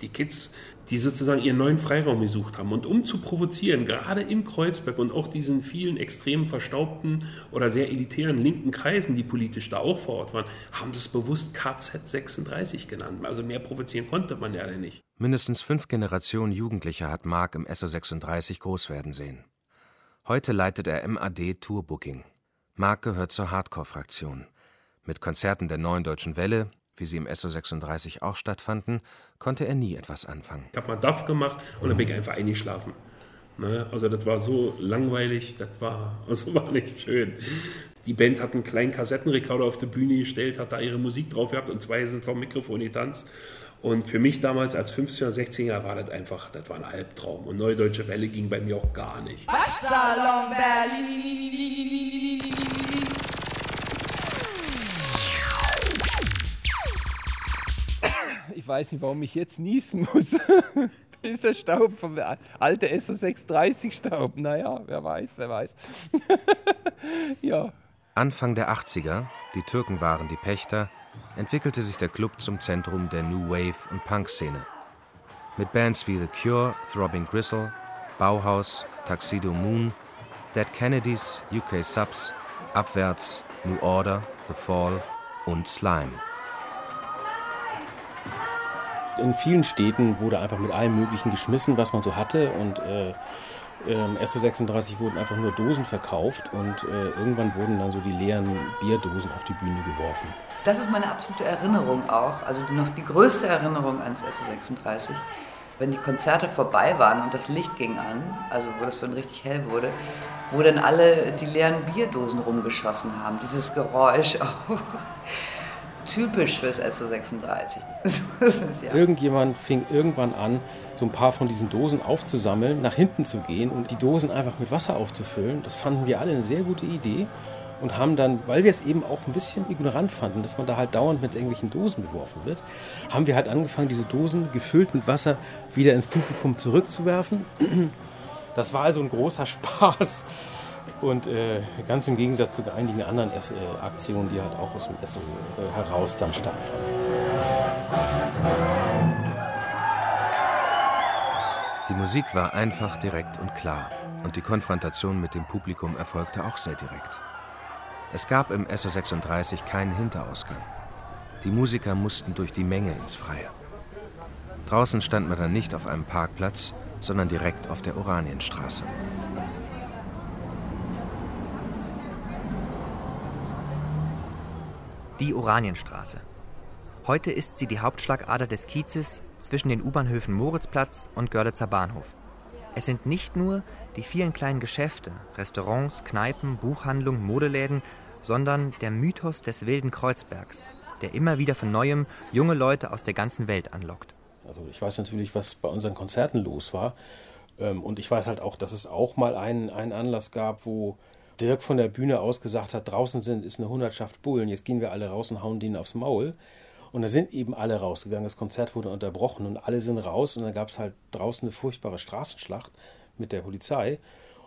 die, Kids, die sozusagen ihren neuen Freiraum gesucht haben. Und um zu provozieren, gerade in Kreuzberg und auch diesen vielen extrem verstaubten oder sehr elitären linken Kreisen, die politisch da auch vor Ort waren, haben sie es bewusst KZ 36 genannt. Also mehr provozieren konnte man ja nicht. Mindestens fünf Generationen Jugendlicher hat Mark im SO 36 groß werden sehen. Heute leitet er MAD Tourbooking. Mark gehört zur Hardcore-Fraktion. Mit Konzerten der Neuen Deutschen Welle, wie sie im SO 36 auch stattfanden, konnte er nie etwas anfangen. Ich habe mal DAF gemacht und dann bin ich einfach eingeschlafen. Ne? Also das war so langweilig, das war, *laughs* also war nicht schön. Die Band hat einen kleinen Kassettenrekorder auf die Bühne gestellt, hat da ihre Musik drauf gehabt und zwei sind vom Mikrofon getanzt. Und für mich damals als 15- oder 16er war das einfach, das war ein Albtraum. Und Neue Deutsche Welle ging bei mir auch gar nicht. Ich weiß nicht, warum ich jetzt niesen muss. *laughs* ist der Staub vom alten SO36 Staub. Naja, wer weiß, wer weiß. *laughs* ja. Anfang der 80er, die Türken waren die Pächter, entwickelte sich der Club zum Zentrum der New Wave und Punk-Szene. Mit Bands wie The Cure, Throbbing Gristle, Bauhaus, Tuxedo Moon, Dead Kennedys, UK Subs, Abwärts, New Order, The Fall und Slime. In vielen Städten wurde einfach mit allem Möglichen geschmissen, was man so hatte. Und äh, ähm, SO36 wurden einfach nur Dosen verkauft und äh, irgendwann wurden dann so die leeren Bierdosen auf die Bühne geworfen. Das ist meine absolute Erinnerung auch, also noch die größte Erinnerung ans SO36, wenn die Konzerte vorbei waren und das Licht ging an, also wo das dann richtig hell wurde, wo dann alle die leeren Bierdosen rumgeschossen haben. Dieses Geräusch auch *laughs* typisch fürs SO36. *laughs* ja. Irgendjemand fing irgendwann an, so ein paar von diesen Dosen aufzusammeln, nach hinten zu gehen und die Dosen einfach mit Wasser aufzufüllen. Das fanden wir alle eine sehr gute Idee und haben dann, weil wir es eben auch ein bisschen ignorant fanden, dass man da halt dauernd mit irgendwelchen Dosen beworfen wird, haben wir halt angefangen, diese Dosen gefüllt mit Wasser wieder ins Publikum zurückzuwerfen. Das war also ein großer *laughs* Spaß. Und äh, ganz im Gegensatz zu einigen anderen S äh, Aktionen, die halt auch aus dem Essen äh, heraus dann stattfanden. Die Musik war einfach, direkt und klar. Und die Konfrontation mit dem Publikum erfolgte auch sehr direkt. Es gab im SO36 keinen Hinterausgang. Die Musiker mussten durch die Menge ins Freie. Draußen stand man dann nicht auf einem Parkplatz, sondern direkt auf der Oranienstraße. Die Oranienstraße. Heute ist sie die Hauptschlagader des Kiezes zwischen den U-Bahnhöfen Moritzplatz und Görlitzer Bahnhof. Es sind nicht nur die vielen kleinen Geschäfte, Restaurants, Kneipen, Buchhandlungen, Modeläden, sondern der Mythos des wilden Kreuzbergs, der immer wieder von neuem junge Leute aus der ganzen Welt anlockt. Also ich weiß natürlich, was bei unseren Konzerten los war. Ähm, und ich weiß halt auch, dass es auch mal einen, einen Anlass gab, wo Dirk von der Bühne aus gesagt hat, draußen sind, ist eine Hundertschaft Bullen, jetzt gehen wir alle raus und hauen denen aufs Maul. Und da sind eben alle rausgegangen, das Konzert wurde unterbrochen und alle sind raus und dann gab es halt draußen eine furchtbare Straßenschlacht mit der Polizei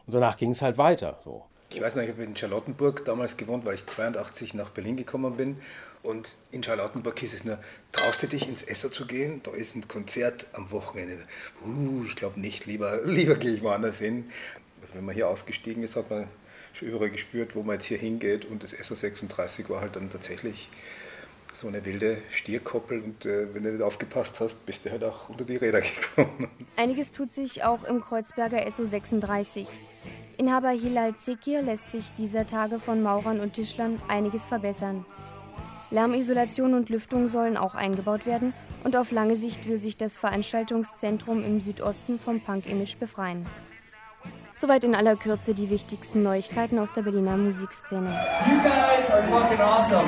und danach ging es halt weiter. So. Ich weiß noch, ich habe in Charlottenburg damals gewohnt, weil ich 82 nach Berlin gekommen bin. Und in Charlottenburg hieß es nur, traust du dich ins Esso zu gehen? Da ist ein Konzert am Wochenende. Uh, ich glaube nicht, lieber, *laughs* lieber gehe ich woanders hin. Also wenn man hier ausgestiegen ist, hat man schon überall gespürt, wo man jetzt hier hingeht. Und das SO36 war halt dann tatsächlich so eine wilde Stierkoppel. Und äh, wenn du nicht aufgepasst hast, bist du halt auch unter die Räder *laughs* gekommen. Einiges tut sich auch im Kreuzberger SO36. Inhaber Hilal Zekir lässt sich dieser Tage von Maurern und Tischlern einiges verbessern. Lärmisolation und Lüftung sollen auch eingebaut werden und auf lange Sicht will sich das Veranstaltungszentrum im Südosten vom Punk-Image befreien. Soweit in aller Kürze die wichtigsten Neuigkeiten aus der Berliner Musikszene. You guys are fucking awesome.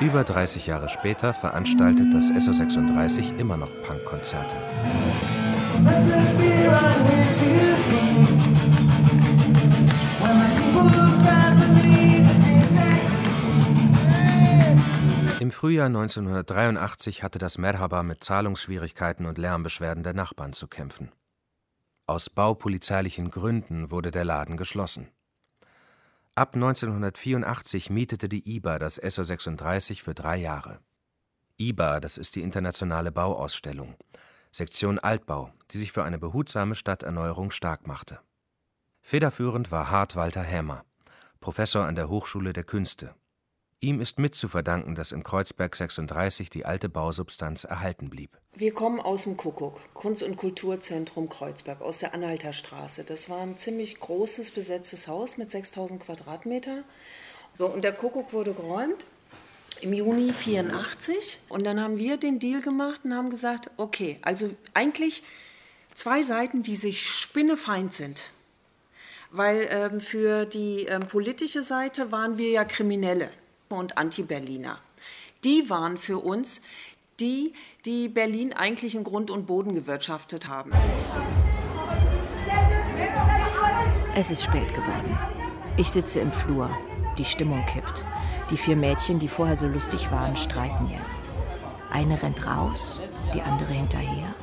Über 30 Jahre später veranstaltet das SO36 immer noch Punkkonzerte. Im Frühjahr 1983 hatte das Merhaba mit Zahlungsschwierigkeiten und Lärmbeschwerden der Nachbarn zu kämpfen. Aus baupolizeilichen Gründen wurde der Laden geschlossen. Ab 1984 mietete die IBA das SO 36 für drei Jahre. IBA, das ist die Internationale Bauausstellung, Sektion Altbau, die sich für eine behutsame Stadterneuerung stark machte. Federführend war Hart Walter Hämer, Professor an der Hochschule der Künste. Ihm ist mit zu verdanken, dass in Kreuzberg 36 die alte Bausubstanz erhalten blieb. Wir kommen aus dem Kuckuck, Kunst- und Kulturzentrum Kreuzberg, aus der Anhalterstraße. Das war ein ziemlich großes besetztes Haus mit 6000 Quadratmeter. So, und der Kuckuck wurde geräumt im Juni 84 und dann haben wir den Deal gemacht und haben gesagt, okay, also eigentlich zwei Seiten, die sich spinnefeind sind. Weil ähm, für die ähm, politische Seite waren wir ja Kriminelle und Anti-Berliner. Die waren für uns die, die Berlin eigentlich in Grund und Boden gewirtschaftet haben. Es ist spät geworden. Ich sitze im Flur. Die Stimmung kippt. Die vier Mädchen, die vorher so lustig waren, streiten jetzt. Eine rennt raus, die andere hinterher.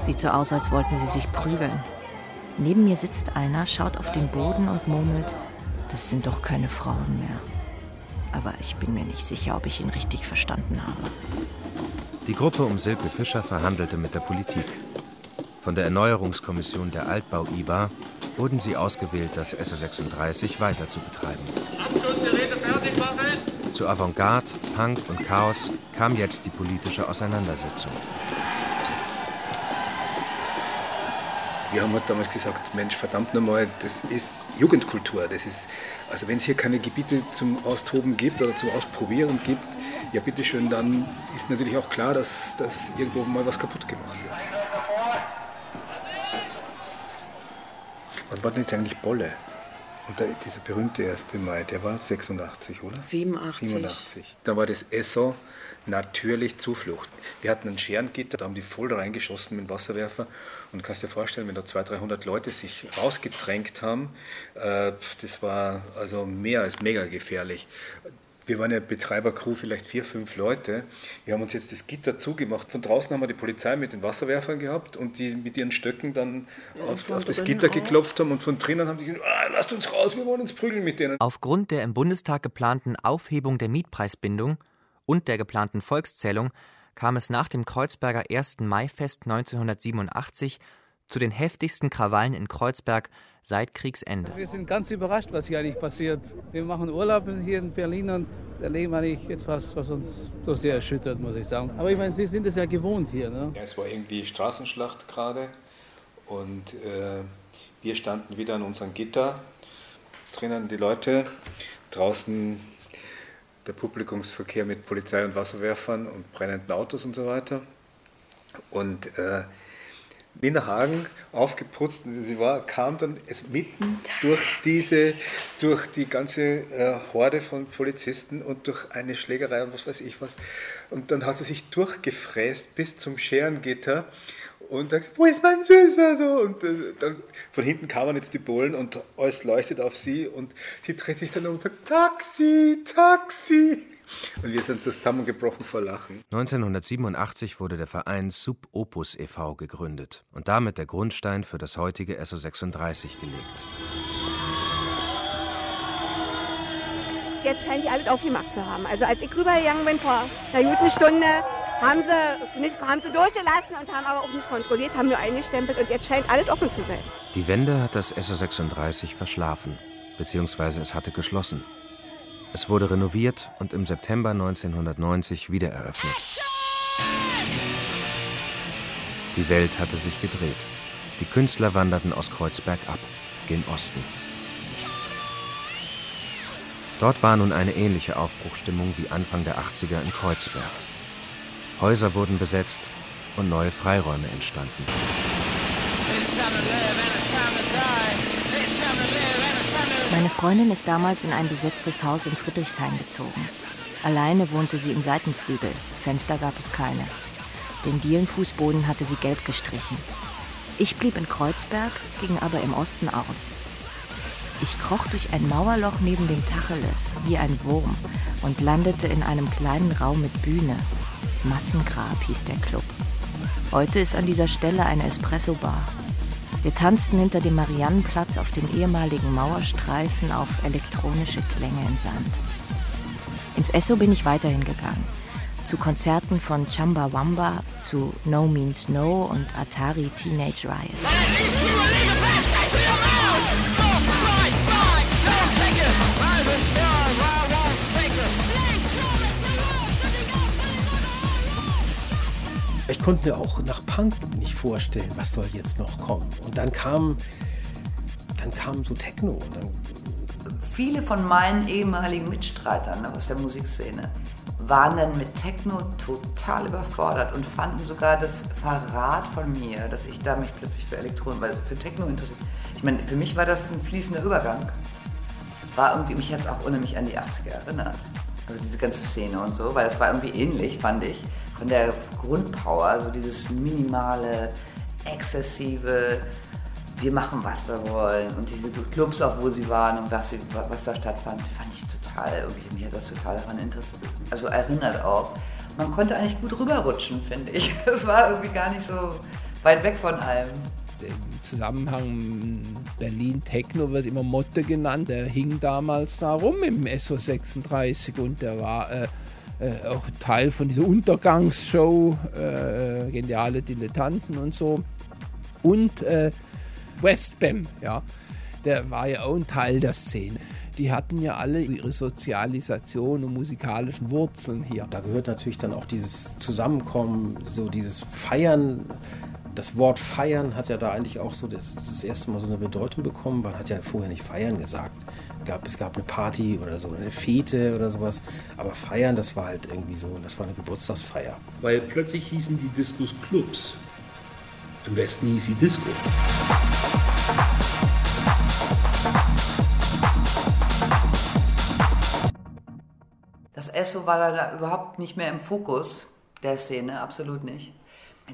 Sieht so aus, als wollten sie sich prügeln. Neben mir sitzt einer, schaut auf den Boden und murmelt, das sind doch keine Frauen mehr. Aber ich bin mir nicht sicher, ob ich ihn richtig verstanden habe. Die Gruppe um Silke Fischer verhandelte mit der Politik. Von der Erneuerungskommission der Altbau-IBA wurden sie ausgewählt, das SO36 weiter zu betreiben. Zu Avantgarde, Punk und Chaos kam jetzt die politische Auseinandersetzung. Wir haben halt damals gesagt, Mensch, verdammt nochmal, das ist Jugendkultur. Das ist, also wenn es hier keine Gebiete zum Austoben gibt oder zum Ausprobieren gibt, ja bitteschön, dann ist natürlich auch klar, dass, dass irgendwo mal was kaputt gemacht wird. Wann war denn jetzt eigentlich Bolle? Und da, dieser berühmte 1. Mai, der war 86, oder? 87. 87. Da war das ESSO natürlich Zuflucht. Wir hatten ein Scherengitter, da haben die voll reingeschossen mit dem Wasserwerfer. Und du kannst dir vorstellen, wenn da 200, 300 Leute sich rausgedrängt haben, äh, das war also mehr als mega gefährlich. Wir waren ja Betreibercrew, vielleicht vier, fünf Leute. Wir haben uns jetzt das Gitter zugemacht. Von draußen haben wir die Polizei mit den Wasserwerfern gehabt und die mit ihren Stöcken dann ja, auf, auf das Gitter auch. geklopft haben. Und von drinnen haben die gesagt, ah, lasst uns raus, wir wollen uns prügeln mit denen. Aufgrund der im Bundestag geplanten Aufhebung der Mietpreisbindung und der geplanten Volkszählung kam es nach dem Kreuzberger 1. Maifest 1987 zu den heftigsten Krawallen in Kreuzberg seit Kriegsende. Wir sind ganz überrascht, was hier eigentlich passiert. Wir machen Urlaub hier in Berlin und erleben eigentlich etwas, was uns doch sehr erschüttert, muss ich sagen. Aber ich meine, Sie sind es ja gewohnt hier. Ne? Ja, es war irgendwie Straßenschlacht gerade und äh, wir standen wieder an unserem Gitter, drinnen die Leute, draußen der Publikumsverkehr mit Polizei und Wasserwerfern und brennenden Autos und so weiter. Und äh, Nina Hagen aufgeputzt und sie war, kam dann mitten durch diese, durch die ganze äh, Horde von Polizisten und durch eine Schlägerei und was weiß ich was. Und dann hat sie sich durchgefräst bis zum Scherengitter und sagt, wo ist mein Süßer? So, und äh, dann von hinten kamen jetzt die Bullen und alles leuchtet auf sie und sie dreht sich dann um und sagt, Taxi, Taxi. Und wir sind zusammengebrochen vor Lachen. 1987 wurde der Verein Sub Opus e.V. gegründet und damit der Grundstein für das heutige SO36 gelegt. Jetzt scheint die alles aufgemacht zu haben. Also als ich rübergegangen bin vor einer guten Stunde, haben sie, nicht, haben sie durchgelassen und haben aber auch nicht kontrolliert, haben nur eingestempelt und jetzt scheint alles offen zu sein. Die Wende hat das SO36 verschlafen, beziehungsweise es hatte geschlossen. Es wurde renoviert und im September 1990 wiedereröffnet. Die Welt hatte sich gedreht. Die Künstler wanderten aus Kreuzberg ab, gen Osten. Dort war nun eine ähnliche Aufbruchstimmung wie Anfang der 80er in Kreuzberg. Häuser wurden besetzt und neue Freiräume entstanden. Meine Freundin ist damals in ein besetztes Haus in Friedrichshain gezogen. Alleine wohnte sie im Seitenflügel. Fenster gab es keine. Den Dielenfußboden hatte sie gelb gestrichen. Ich blieb in Kreuzberg, ging aber im Osten aus. Ich kroch durch ein Mauerloch neben dem Tacheles, wie ein Wurm, und landete in einem kleinen Raum mit Bühne. Massengrab hieß der Club. Heute ist an dieser Stelle eine Espresso-Bar. Wir tanzten hinter dem Mariannenplatz auf dem ehemaligen Mauerstreifen auf elektronische Klänge im Sand. Ins Esso bin ich weiterhin gegangen. Zu Konzerten von Chamba Wamba, zu No Means No und Atari Teenage Riot. Konnte mir auch nach Punk nicht vorstellen, was soll jetzt noch kommen. Und dann kam, dann kam so Techno. Viele von meinen ehemaligen Mitstreitern aus der Musikszene waren dann mit Techno total überfordert und fanden sogar das Verrat von mir, dass ich da mich plötzlich für Elektronen, weil für Techno interessiert. Ich meine, für mich war das ein fließender Übergang. War irgendwie, mich jetzt auch unheimlich an die 80er erinnert. Also diese ganze Szene und so, weil das war irgendwie ähnlich, fand ich von der Grundpower, so dieses minimale, exzessive, wir machen, was wir wollen. Und diese Clubs auch, wo sie waren und was, sie, was da stattfand, fand ich total, irgendwie, mich hat das total daran interessiert. Also erinnert auch. Man konnte eigentlich gut rüberrutschen, finde ich. *laughs* Das war irgendwie gar nicht so weit weg von allem. Im Zusammenhang Berlin Techno wird immer Motte genannt. Der hing damals da rum im SO 36 und der war äh, äh, auch Teil von dieser Untergangsshow, äh, geniale Dilettanten und so. Und äh, Westbam, ja, der war ja auch ein Teil der Szene. Die hatten ja alle ihre Sozialisation und musikalischen Wurzeln hier. Da gehört natürlich dann auch dieses Zusammenkommen, so dieses Feiern das Wort feiern hat ja da eigentlich auch so das, das, erste Mal so eine Bedeutung bekommen. Man hat ja vorher nicht feiern gesagt. Es gab, es gab eine Party oder so, eine Fete oder sowas. Aber feiern, das war halt irgendwie so, das war eine Geburtstagsfeier. Weil plötzlich hießen die Discos Clubs. Im Westen hieß sie Disco. Das Esso war da überhaupt nicht mehr im Fokus der Szene, absolut nicht.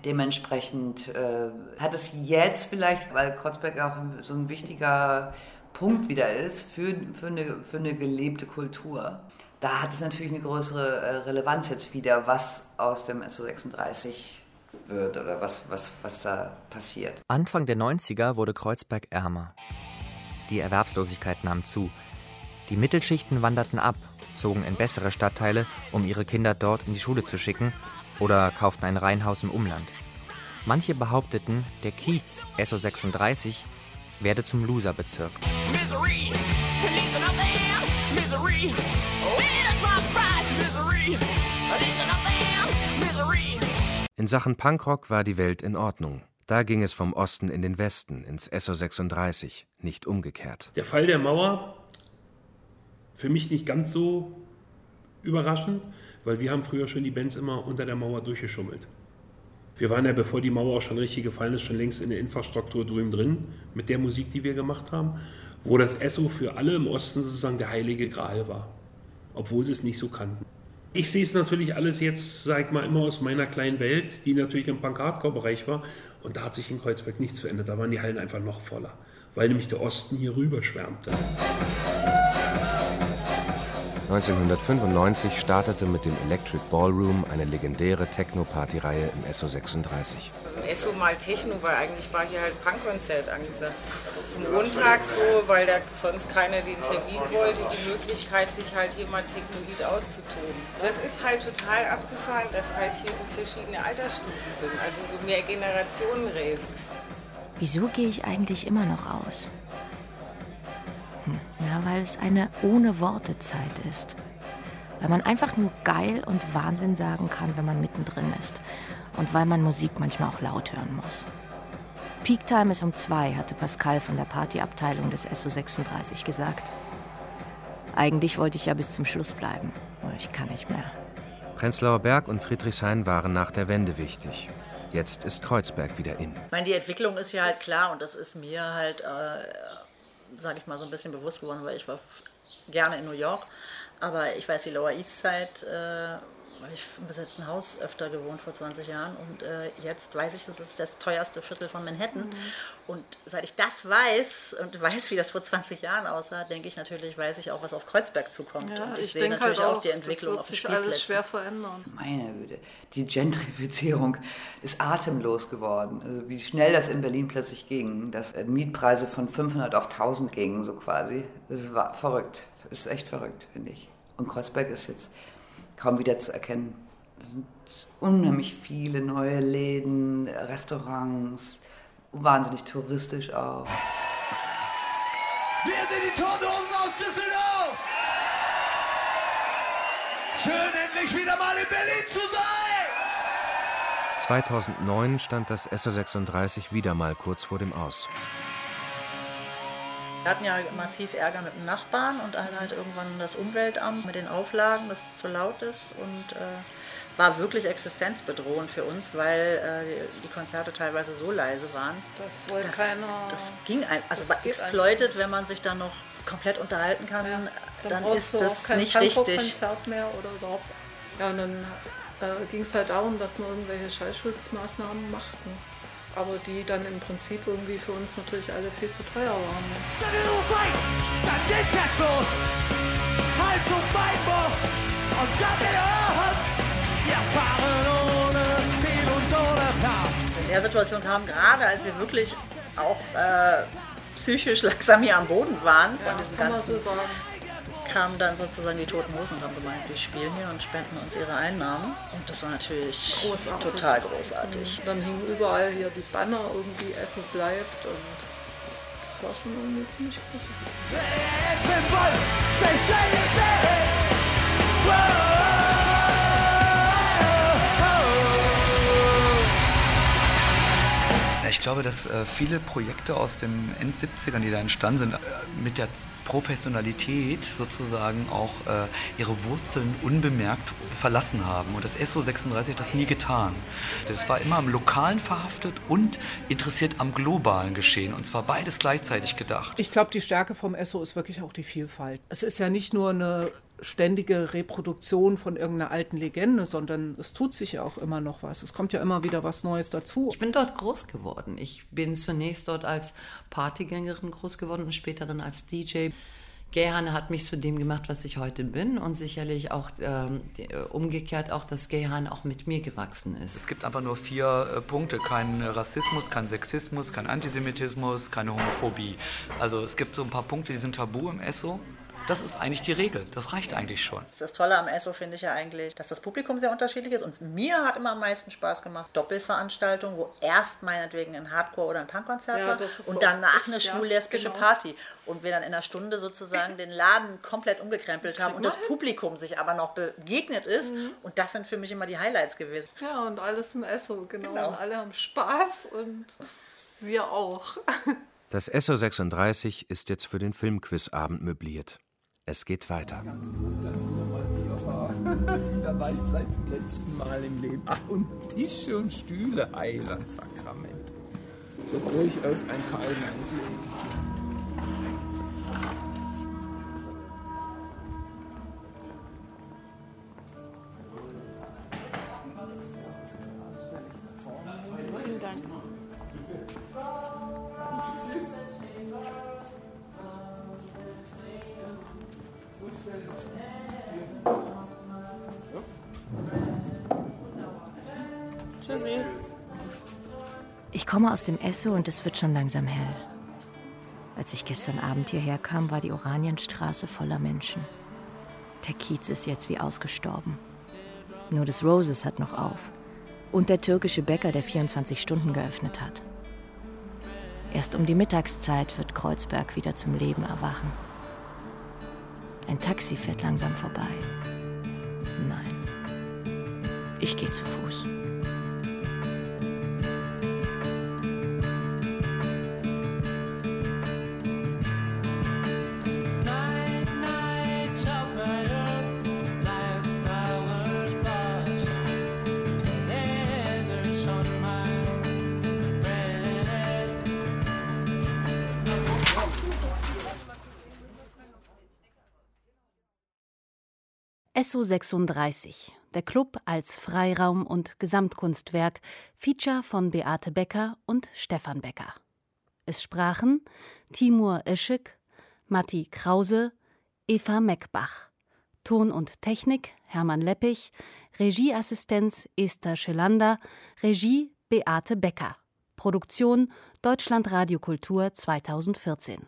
Dementsprechend äh, hat es jetzt vielleicht, weil Kreuzberg auch so ein wichtiger Punkt wieder ist für, für, eine, für eine gelebte Kultur, da hat es natürlich eine größere äh, Relevanz jetzt wieder, was aus dem SO36 wird oder was, was, was da passiert. Anfang der 90er wurde Kreuzberg ärmer. Die Erwerbslosigkeit nahm zu. Die Mittelschichten wanderten ab, zogen in bessere Stadtteile, um ihre Kinder dort in die Schule zu schicken oder kauften ein Reihenhaus im Umland. Manche behaupteten, der Kiez SO36 werde zum Loserbezirk. In Sachen Punkrock war die Welt in Ordnung. Da ging es vom Osten in den Westen, ins SO36, nicht umgekehrt. Der Fall der Mauer, für mich nicht ganz so überraschend, weil wir haben früher schon die Bands immer unter der Mauer durchgeschummelt. Wir waren ja, bevor die Mauer auch schon richtig gefallen ist, schon längst in der Infrastruktur drüben drin, mit der Musik, die wir gemacht haben, wo das Esso für alle im Osten sozusagen der heilige Gral war, obwohl sie es nicht so kannten. Ich sehe es natürlich alles jetzt, sag ich mal, immer aus meiner kleinen Welt, die natürlich im Punk-Hardcore-Bereich war. Und da hat sich in Kreuzberg nichts verändert. Da waren die Hallen einfach noch voller, weil nämlich der Osten hier rüber schwärmte. 1995 startete mit dem Electric Ballroom eine legendäre Techno-Party-Reihe im SO 36. SO mal Techno, weil eigentlich war hier halt Punkkonzert angesagt. Am Montag so, weil da sonst keiner den Termin wollte, die Möglichkeit, sich halt hier mal Technoid auszutoben. Das ist halt total abgefahren, dass halt hier so verschiedene Altersstufen sind, also so mehr Generationen-Rave. Wieso gehe ich eigentlich immer noch aus? Ja, weil es eine ohne Worte Zeit ist. Weil man einfach nur geil und Wahnsinn sagen kann, wenn man mittendrin ist. Und weil man Musik manchmal auch laut hören muss. Peak Time ist um zwei, hatte Pascal von der Partyabteilung des SO36 gesagt. Eigentlich wollte ich ja bis zum Schluss bleiben, aber ich kann nicht mehr. Prenzlauer Berg und Friedrichshain waren nach der Wende wichtig. Jetzt ist Kreuzberg wieder in. Ich meine, die Entwicklung ist ja halt klar und das ist mir halt äh, sage ich mal, so ein bisschen bewusst geworden, weil ich war gerne in New York. Aber ich weiß, die Lower East Side ich im besetzten Haus öfter gewohnt vor 20 Jahren und äh, jetzt weiß ich, das ist das teuerste Viertel von Manhattan. Mhm. Und seit ich das weiß und weiß, wie das vor 20 Jahren aussah, denke ich natürlich, weiß ich auch, was auf Kreuzberg zukommt. Ja, und ich, ich sehe natürlich halt auch, auch, die Entwicklung das wird sich alles schwer verändern. Meine Güte, die Gentrifizierung ist atemlos geworden. Also wie schnell das in Berlin plötzlich ging, dass äh, Mietpreise von 500 auf 1000 gingen, so quasi. Das war verrückt. Das ist echt verrückt, finde ich. Und Kreuzberg ist jetzt kaum wieder zu erkennen. Es sind unheimlich viele neue Läden, Restaurants, wahnsinnig touristisch auch. Wir sind die Tordosen aus Düsseldorf! Schön endlich wieder mal in Berlin zu sein! 2009 stand das SO36 wieder mal kurz vor dem Aus. Wir hatten ja massiv Ärger mit dem Nachbarn und dann halt irgendwann das Umweltamt mit den Auflagen, dass es zu laut ist und äh, war wirklich existenzbedrohend für uns, weil äh, die Konzerte teilweise so leise waren. Das wollte keiner. Das ging ein, also bei Exploited, wenn man sich dann noch komplett unterhalten kann, ja, dann, dann ist das kein nicht richtig. Konzert mehr oder überhaupt. Ja, und dann äh, ging es halt darum, dass wir irgendwelche Schallschutzmaßnahmen machten aber die dann im Prinzip irgendwie für uns natürlich alle viel zu teuer waren. Plan. In der Situation kam gerade, als wir wirklich auch äh, psychisch *laughs* langsam hier am Boden waren von ja, diesem ganzen so kamen dann sozusagen die Toten Hosen haben gemeint, sie spielen hier und spenden uns ihre Einnahmen. Und das war natürlich großartig. total großartig. Und dann hingen überall hier die Banner, irgendwie Essen bleibt und das war schon irgendwie ziemlich großartig. Ich glaube, dass äh, viele Projekte aus den End-70ern, die da entstanden sind, äh, mit der Professionalität sozusagen auch äh, ihre Wurzeln unbemerkt verlassen haben. Und das SO 36 hat das nie getan. Das war immer am Lokalen verhaftet und interessiert am globalen Geschehen. Und zwar beides gleichzeitig gedacht. Ich glaube, die Stärke vom SO ist wirklich auch die Vielfalt. Es ist ja nicht nur eine ständige Reproduktion von irgendeiner alten Legende, sondern es tut sich ja auch immer noch was. Es kommt ja immer wieder was Neues dazu. Ich bin dort groß geworden. Ich bin zunächst dort als Partygängerin groß geworden und später dann als DJ. Gayhanne hat mich zu dem gemacht, was ich heute bin und sicherlich auch ähm, umgekehrt auch, dass Gayhanne auch mit mir gewachsen ist. Es gibt einfach nur vier äh, Punkte, kein Rassismus, kein Sexismus, kein Antisemitismus, keine Homophobie. Also es gibt so ein paar Punkte, die sind tabu im ESSO das ist eigentlich die Regel. Das reicht eigentlich schon. Das Tolle am ESSO finde ich ja eigentlich, dass das Publikum sehr unterschiedlich ist. Und mir hat immer am meisten Spaß gemacht, Doppelveranstaltungen, wo erst meinetwegen ein Hardcore- oder ein Punkkonzert ja, war und so danach eine schwul-lesbische genau. Party. Und wir dann in einer Stunde sozusagen den Laden komplett umgekrempelt haben und das Publikum sich aber noch begegnet ist. Mhm. Und das sind für mich immer die Highlights gewesen. Ja, und alles im ESSO, genau. genau. Und alle haben Spaß und wir auch. *laughs* Das SO 36 ist jetzt für den Filmquizabend möbliert. Es geht weiter. *laughs* Da war ich gleich zum letzten Mal im Leben. Ach, und Tische und Stühle, Heiland, Sakrament. So durchaus ein Teil meines Lebens. Ich komme aus dem Esso und es wird schon langsam hell. Als ich gestern Abend hierher kam, war die Oranienstraße voller Menschen. Der Kiez ist jetzt wie ausgestorben. Nur das Roses hat noch auf. Und der türkische Bäcker, der 24 Stunden geöffnet hat. Erst um die Mittagszeit wird Kreuzberg wieder zum Leben erwachen. Ein Taxi fährt langsam vorbei. Nein, ich gehe zu Fuß. SO 36, Der Club als Freiraum und Gesamtkunstwerk. Feature von Beate Becker und Stefan Becker. Es sprachen Timur Ischik, Matti Krause, Eva Meckbach. Ton und Technik Hermann Leppich, Regieassistenz Esther Schelander, Regie Beate Becker. Produktion Deutschland Radiokultur 2014